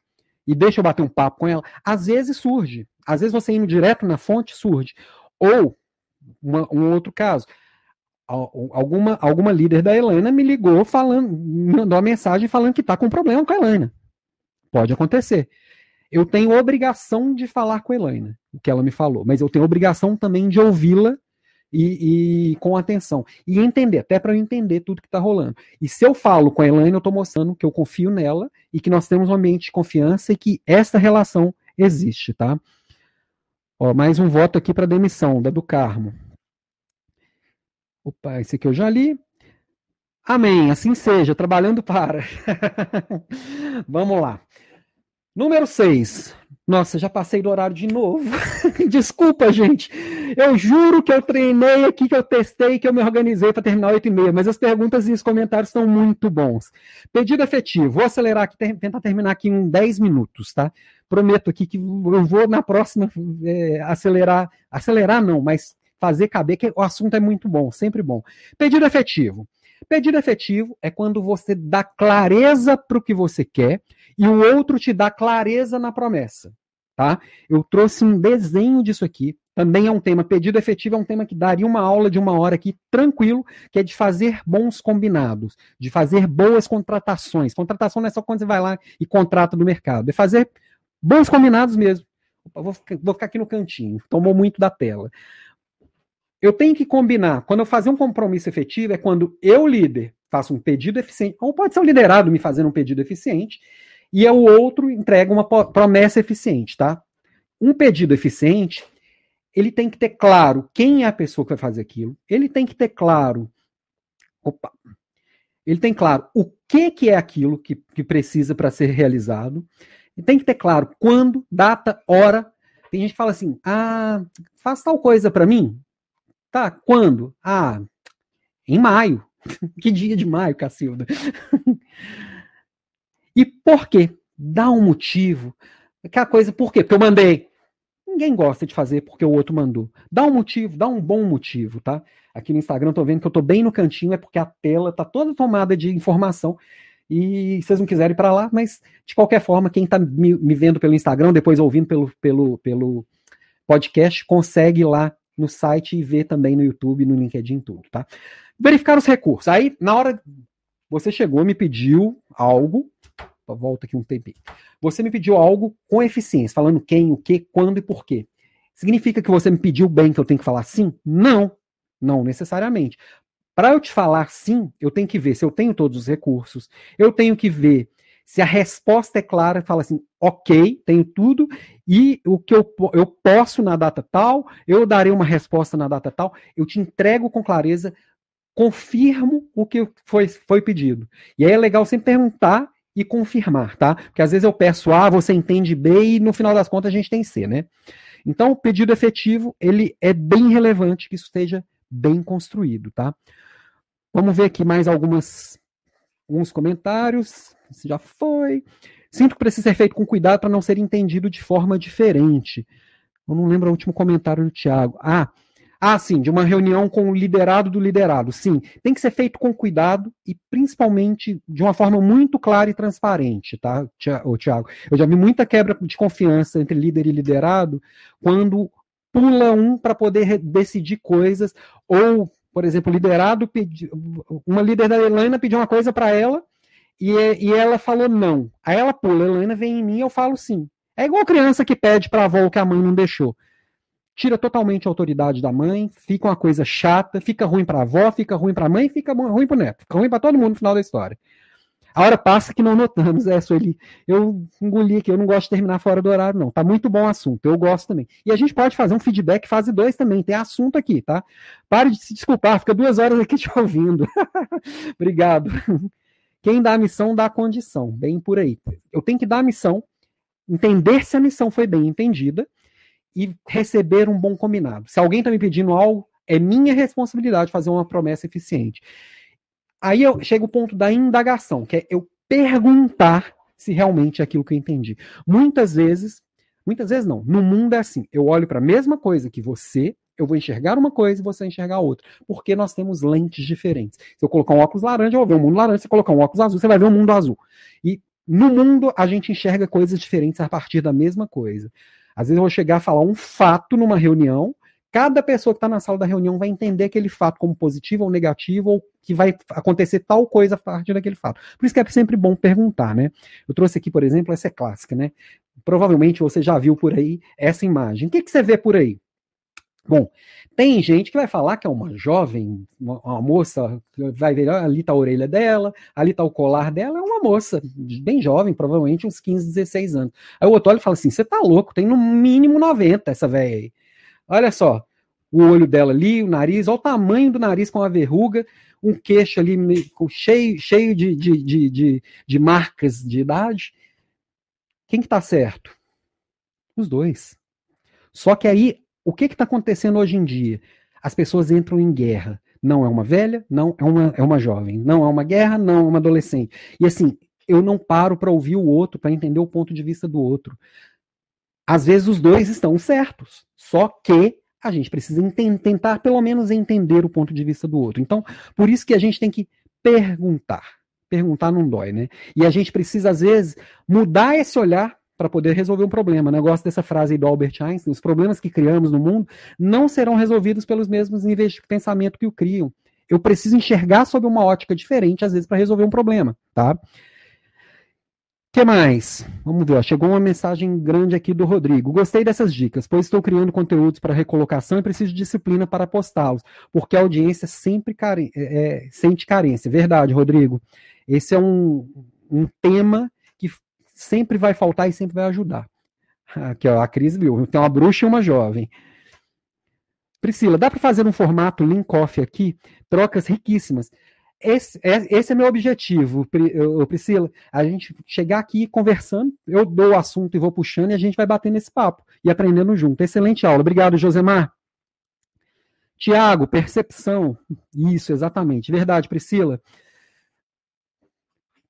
e deixa eu bater um papo com ela. Às vezes surge. Às vezes você indo direto na fonte surge. Ou uma, um outro caso. Alguma, alguma líder da Helena me ligou falando, mandou uma mensagem falando que está com problema com a Helena. Pode acontecer. Eu tenho obrigação de falar com a Helena, o que ela me falou, mas eu tenho obrigação também de ouvi-la e, e, com atenção. E entender, até para eu entender tudo que está rolando. E se eu falo com a Elaine, eu estou mostrando que eu confio nela e que nós temos um ambiente de confiança e que essa relação existe, tá? Ó, mais um voto aqui para demissão, da do Carmo. Opa, esse aqui eu já li. Amém, assim seja, trabalhando para. Vamos lá. Número 6. Nossa, já passei do horário de novo. Desculpa, gente. Eu juro que eu treinei aqui, que eu testei, que eu me organizei para terminar 8 e meia, mas as perguntas e os comentários são muito bons. Pedido efetivo. Vou acelerar aqui, tentar terminar aqui em 10 minutos, tá? Prometo aqui que eu vou na próxima é, acelerar, acelerar não, mas fazer caber, que o assunto é muito bom, sempre bom. Pedido efetivo. Pedido efetivo é quando você dá clareza para o que você quer e o outro te dá clareza na promessa. Tá? Eu trouxe um desenho disso aqui. Também é um tema. Pedido efetivo é um tema que daria uma aula de uma hora aqui, tranquilo, que é de fazer bons combinados, de fazer boas contratações. Contratação não é só quando você vai lá e contrata no mercado, é fazer bons combinados mesmo. Opa, vou, vou ficar aqui no cantinho, tomou muito da tela eu tenho que combinar. Quando eu fazer um compromisso efetivo, é quando eu, líder, faço um pedido eficiente, ou pode ser o liderado me fazendo um pedido eficiente, e o outro entrega uma promessa eficiente, tá? Um pedido eficiente, ele tem que ter claro quem é a pessoa que vai fazer aquilo, ele tem que ter claro. Opa! Ele tem claro o que, que é aquilo que, que precisa para ser realizado, e tem que ter claro quando, data, hora. Tem gente que fala assim: ah, faz tal coisa para mim. Tá, quando? Ah, em maio. que dia de maio, Cacilda? e por quê? Dá um motivo. Aquela coisa, por quê? Porque eu mandei. Ninguém gosta de fazer porque o outro mandou. Dá um motivo, dá um bom motivo, tá? Aqui no Instagram tô vendo que eu tô bem no cantinho, é porque a tela tá toda tomada de informação. E vocês não quiserem ir para lá, mas de qualquer forma, quem tá me, me, vendo pelo Instagram, depois ouvindo pelo, pelo, pelo podcast, consegue lá no site e ver também no YouTube, no LinkedIn, tudo, tá? Verificar os recursos. Aí, na hora, você chegou, me pediu algo, volta aqui um tempinho. Você me pediu algo com eficiência, falando quem, o que, quando e por quê. Significa que você me pediu bem que eu tenho que falar sim? Não, não necessariamente. Para eu te falar sim, eu tenho que ver se eu tenho todos os recursos, eu tenho que ver se a resposta é clara, fala assim, ok, tenho tudo, e o que eu, eu posso na data tal, eu darei uma resposta na data tal, eu te entrego com clareza, confirmo o que foi, foi pedido. E aí é legal sempre perguntar e confirmar, tá? Porque às vezes eu peço A, você entende B, e no final das contas a gente tem C, né? Então, o pedido efetivo, ele é bem relevante que isso esteja bem construído, tá? Vamos ver aqui mais algumas alguns comentários já foi. Sinto que precisa ser feito com cuidado para não ser entendido de forma diferente. Eu não lembro o último comentário do Tiago. Ah, ah, sim, de uma reunião com o liderado do liderado. Sim, tem que ser feito com cuidado e principalmente de uma forma muito clara e transparente, tá, Tiago? Eu já vi muita quebra de confiança entre líder e liderado quando pula um para poder decidir coisas, ou, por exemplo, liderado pedi, uma líder da Helena pediu uma coisa para ela e, e ela falou não. Aí ela pula, Helena vem em mim eu falo sim. É igual criança que pede para avó o que a mãe não deixou. Tira totalmente a autoridade da mãe, fica uma coisa chata, fica ruim para avó, fica ruim para a mãe, fica ruim para o neto, fica ruim para todo mundo no final da história. A hora passa que não notamos, é, Sueli. Eu engoli aqui, eu não gosto de terminar fora do horário, não. Tá muito bom o assunto, eu gosto também. E a gente pode fazer um feedback fase 2 também, tem assunto aqui, tá? Pare de se desculpar, fica duas horas aqui te ouvindo. Obrigado. Quem dá a missão dá a condição, bem por aí. Eu tenho que dar a missão, entender se a missão foi bem entendida e receber um bom combinado. Se alguém está me pedindo algo, é minha responsabilidade fazer uma promessa eficiente. Aí eu chego o ponto da indagação, que é eu perguntar se realmente é aquilo que eu entendi. Muitas vezes, muitas vezes não, no mundo é assim, eu olho para a mesma coisa que você, eu vou enxergar uma coisa e você enxergar outra. Porque nós temos lentes diferentes. Se eu colocar um óculos laranja, eu vou ver um mundo laranja. Se eu colocar um óculos azul, você vai ver um mundo azul. E no mundo, a gente enxerga coisas diferentes a partir da mesma coisa. Às vezes eu vou chegar a falar um fato numa reunião, cada pessoa que está na sala da reunião vai entender aquele fato como positivo ou negativo, ou que vai acontecer tal coisa a partir daquele fato. Por isso que é sempre bom perguntar, né? Eu trouxe aqui, por exemplo, essa é clássica, né? Provavelmente você já viu por aí essa imagem. O que, que você vê por aí? Bom, tem gente que vai falar que é uma jovem, uma, uma moça, vai ver, ali está a orelha dela, ali está o colar dela, é uma moça, bem jovem, provavelmente uns 15, 16 anos. Aí o outro olha e fala assim: você tá louco, tem no mínimo 90 essa velha aí. Olha só, o olho dela ali, o nariz, olha o tamanho do nariz com a verruga, um queixo ali cheio, cheio de, de, de, de, marcas de idade. Quem que tá certo? Os dois. Só que aí o que está acontecendo hoje em dia? As pessoas entram em guerra. Não é uma velha, não é uma, é uma jovem. Não é uma guerra, não é uma adolescente. E assim, eu não paro para ouvir o outro, para entender o ponto de vista do outro. Às vezes os dois estão certos, só que a gente precisa tentar pelo menos entender o ponto de vista do outro. Então, por isso que a gente tem que perguntar. Perguntar não dói, né? E a gente precisa, às vezes, mudar esse olhar para poder resolver um problema. Eu gosto dessa frase aí do Albert Einstein: os problemas que criamos no mundo não serão resolvidos pelos mesmos níveis de pensamento que o criam. Eu preciso enxergar sob uma ótica diferente, às vezes, para resolver um problema, tá? Que mais? Vamos ver, ó, chegou uma mensagem grande aqui do Rodrigo. Gostei dessas dicas, pois estou criando conteúdos para recolocação e preciso de disciplina para postá-los, porque a audiência sempre care... é, é, sente carência. Verdade, Rodrigo. Esse é um, um tema que sempre vai faltar e sempre vai ajudar. Aqui, ó, a Cris viu. Tem uma bruxa e uma jovem. Priscila, dá para fazer um formato link off aqui? Trocas riquíssimas. Esse é, esse é meu objetivo, Priscila. A gente chegar aqui conversando, eu dou o assunto e vou puxando e a gente vai batendo esse papo e aprendendo junto. Excelente aula. Obrigado, Josemar. Tiago, percepção. Isso, exatamente. Verdade, Priscila.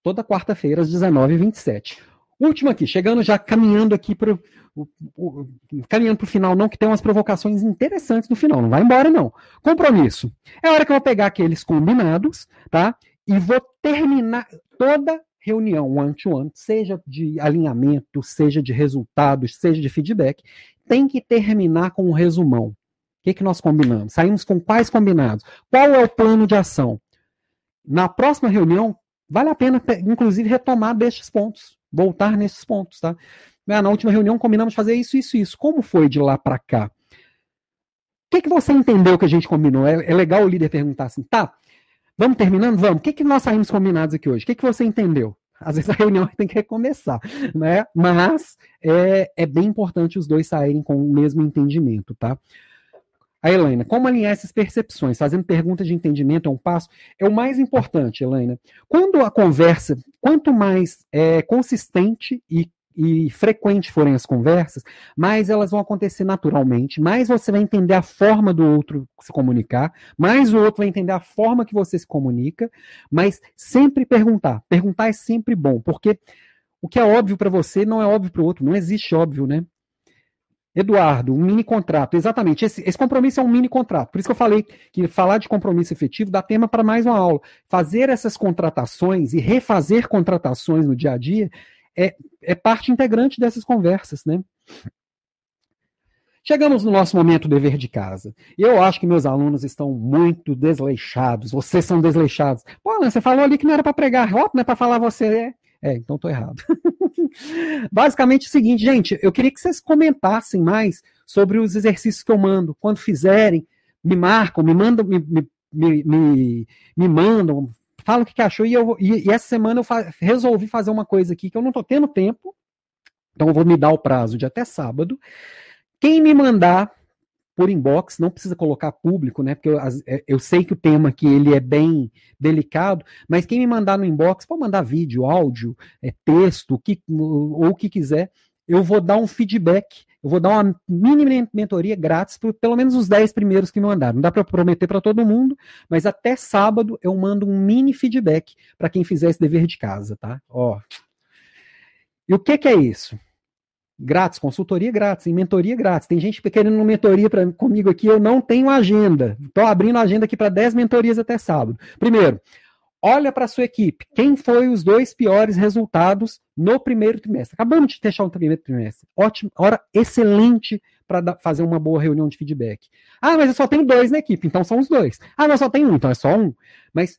Toda quarta-feira, às 19h27. Último aqui, chegando já caminhando aqui para caminhando para o final, não, que tem umas provocações interessantes no final. Não vai embora, não. Compromisso. É hora que eu vou pegar aqueles combinados, tá? E vou terminar toda reunião one-to-one, -one, seja de alinhamento, seja de resultados, seja de feedback, tem que terminar com um resumão. O que, que nós combinamos? Saímos com quais combinados? Qual é o plano de ação? Na próxima reunião, vale a pena, inclusive, retomar destes pontos voltar nesses pontos, tá? Ah, na última reunião combinamos fazer isso, isso, isso. Como foi de lá para cá? O que, que você entendeu que a gente combinou? É, é, legal o líder perguntar assim, tá? Vamos terminando? Vamos. O que, que nós saímos combinados aqui hoje? O que, que você entendeu? Às vezes a reunião tem que recomeçar, né? Mas é, é bem importante os dois saírem com o mesmo entendimento, tá? A Helena, como alinhar essas percepções? Fazendo perguntas de entendimento é um passo. É o mais importante, Helena. Quando a conversa, quanto mais é, consistente e, e frequente forem as conversas, mais elas vão acontecer naturalmente, mais você vai entender a forma do outro se comunicar, mais o outro vai entender a forma que você se comunica, mas sempre perguntar. Perguntar é sempre bom, porque o que é óbvio para você não é óbvio para o outro, não existe óbvio, né? Eduardo, um mini contrato. Exatamente. Esse, esse, compromisso é um mini contrato. Por isso que eu falei que falar de compromisso efetivo dá tema para mais uma aula. Fazer essas contratações e refazer contratações no dia a dia é, é parte integrante dessas conversas, né? Chegamos no nosso momento dever de casa. Eu acho que meus alunos estão muito desleixados. Vocês são desleixados. Pô, Alan, você falou ali que não era para pregar. Ó, não é para falar você. É. É, então estou errado. Basicamente é o seguinte, gente, eu queria que vocês comentassem mais sobre os exercícios que eu mando. Quando fizerem, me marcam, me mandam, me, me, me, me mandam, falam o que, que achou. E, eu, e, e essa semana eu fa resolvi fazer uma coisa aqui que eu não estou tendo tempo, então eu vou me dar o prazo de até sábado. Quem me mandar por inbox, não precisa colocar público, né? Porque eu, é, eu, sei que o tema aqui ele é bem delicado, mas quem me mandar no inbox, pode mandar vídeo, áudio, é, texto, que, ou o que quiser, eu vou dar um feedback, eu vou dar uma mini mentoria grátis para pelo menos os 10 primeiros que me mandaram. Não dá para prometer para todo mundo, mas até sábado eu mando um mini feedback para quem fizer esse dever de casa, tá? Ó. E o que, que é isso? Grátis, consultoria grátis, em mentoria grátis. Tem gente querendo uma mentoria pra, comigo aqui, eu não tenho agenda. Estou abrindo agenda aqui para 10 mentorias até sábado. Primeiro, olha para sua equipe. Quem foi os dois piores resultados no primeiro trimestre? Acabamos de fechar o primeiro trimestre. Ótimo, hora excelente para fazer uma boa reunião de feedback. Ah, mas eu só tenho dois na equipe, então são os dois. Ah, mas eu só tenho um, então é só um. Mas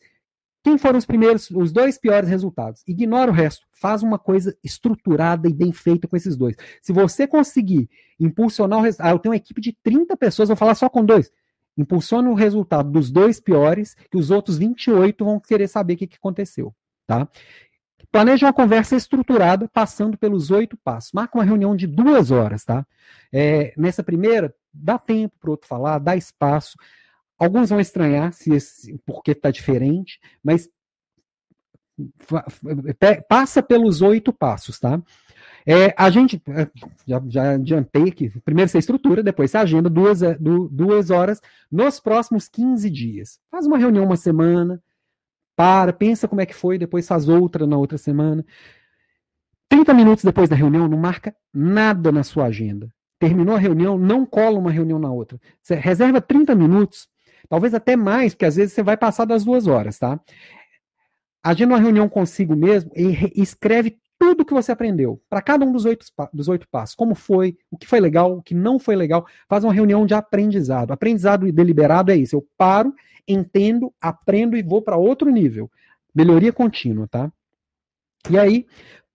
quem foram os primeiros, os dois piores resultados? Ignora o resto. Faz uma coisa estruturada e bem feita com esses dois. Se você conseguir impulsionar o resultado. Ah, eu tenho uma equipe de 30 pessoas, vou falar só com dois. Impulsiona o resultado dos dois piores, que os outros 28 vão querer saber o que, aconteceu. Tá? Planeja uma conversa estruturada, passando pelos oito passos. Marca uma reunião de duas horas, tá? É, nessa primeira, dá tempo para o outro falar, dá espaço. Alguns vão estranhar se esse, porque está diferente, mas passa pelos oito passos, tá? É, a gente, é, já, já adiantei que primeiro você estrutura, depois você agenda duas, é, duas horas nos próximos 15 dias. Faz uma reunião uma semana, para, pensa como é que foi, depois faz outra na outra semana. 30 minutos depois da reunião, não marca nada na sua agenda. Terminou a reunião, não cola uma reunião na outra. Você reserva 30 minutos, talvez até mais, porque às vezes você vai passar das duas horas, tá? Agenda uma reunião consigo mesmo e escreve tudo que você aprendeu, para cada um dos oito, dos oito passos. Como foi, o que foi legal, o que não foi legal. Faz uma reunião de aprendizado. Aprendizado deliberado é isso. Eu paro, entendo, aprendo e vou para outro nível. Melhoria contínua, tá? E aí,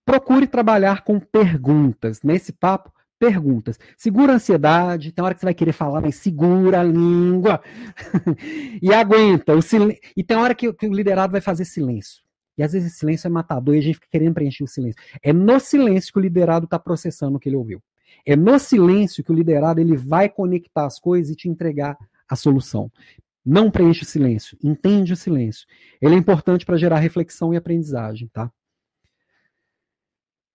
procure trabalhar com perguntas. Nesse papo, perguntas. Segura a ansiedade, tem hora que você vai querer falar, mas segura a língua. e aguenta. O sil... E tem hora que, que o liderado vai fazer silêncio. E às vezes esse silêncio é matador e a gente fica querendo preencher o silêncio. É no silêncio que o liderado está processando o que ele ouviu. É no silêncio que o liderado ele vai conectar as coisas e te entregar a solução. Não preenche o silêncio, entende o silêncio. Ele é importante para gerar reflexão e aprendizagem, tá?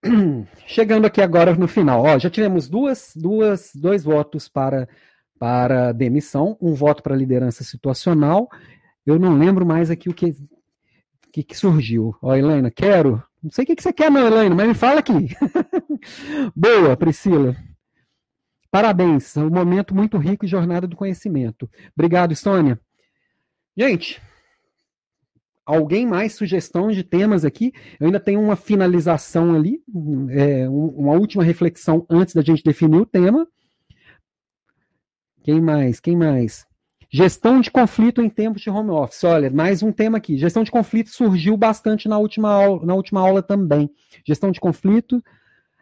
Chegando aqui agora no final, ó, já tivemos duas, duas, dois votos para para demissão, um voto para liderança situacional. Eu não lembro mais aqui o que que, que surgiu? Ó, Helena, quero. Não sei o que, que você quer, não, Helena, mas me fala aqui. Boa, Priscila. Parabéns, um momento muito rico e jornada do conhecimento. Obrigado, Sônia. Gente, alguém mais sugestão de temas aqui? Eu ainda tenho uma finalização ali, é, uma última reflexão antes da gente definir o tema. Quem mais? Quem mais? Gestão de conflito em tempos de home office. Olha, mais um tema aqui. Gestão de conflito surgiu bastante na última aula, na última aula também. Gestão de conflito.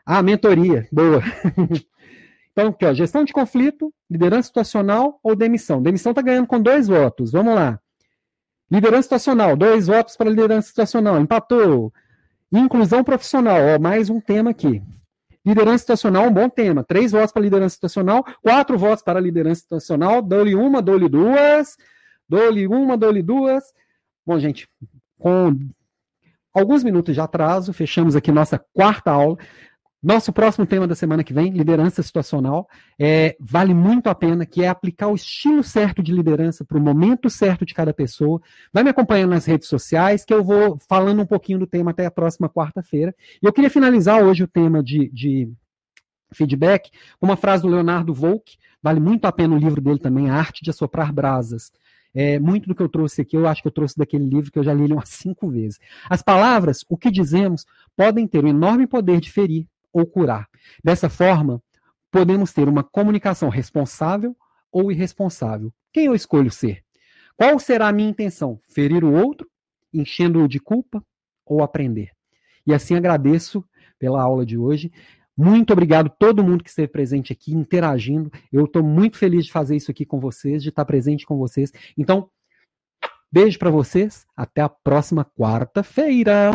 Ah, mentoria. Boa. então, aqui, ó, gestão de conflito, liderança situacional ou demissão. Demissão está ganhando com dois votos. Vamos lá. Liderança situacional, dois votos para liderança situacional. Empatou. Inclusão profissional, ó, mais um tema aqui. Liderança situacional, um bom tema. Três votos para liderança situacional, quatro votos para liderança situacional. Dou-lhe uma, dou-lhe duas. Dou-lhe uma, dou-lhe duas. Bom, gente, com alguns minutos de atraso, fechamos aqui nossa quarta aula. Nosso próximo tema da semana que vem, liderança situacional, é, vale muito a pena, que é aplicar o estilo certo de liderança para o momento certo de cada pessoa. Vai me acompanhando nas redes sociais, que eu vou falando um pouquinho do tema até a próxima quarta-feira. E eu queria finalizar hoje o tema de, de feedback com uma frase do Leonardo Volk, vale muito a pena o livro dele também, A Arte de Assoprar Brasas. É, muito do que eu trouxe aqui, eu acho que eu trouxe daquele livro que eu já li umas cinco vezes. As palavras, o que dizemos, podem ter um enorme poder de ferir, ou curar. Dessa forma, podemos ter uma comunicação responsável ou irresponsável. Quem eu escolho ser? Qual será a minha intenção? Ferir o outro, enchendo-o de culpa ou aprender? E assim agradeço pela aula de hoje. Muito obrigado a todo mundo que esteve presente aqui, interagindo. Eu estou muito feliz de fazer isso aqui com vocês, de estar presente com vocês. Então, beijo para vocês. Até a próxima quarta-feira.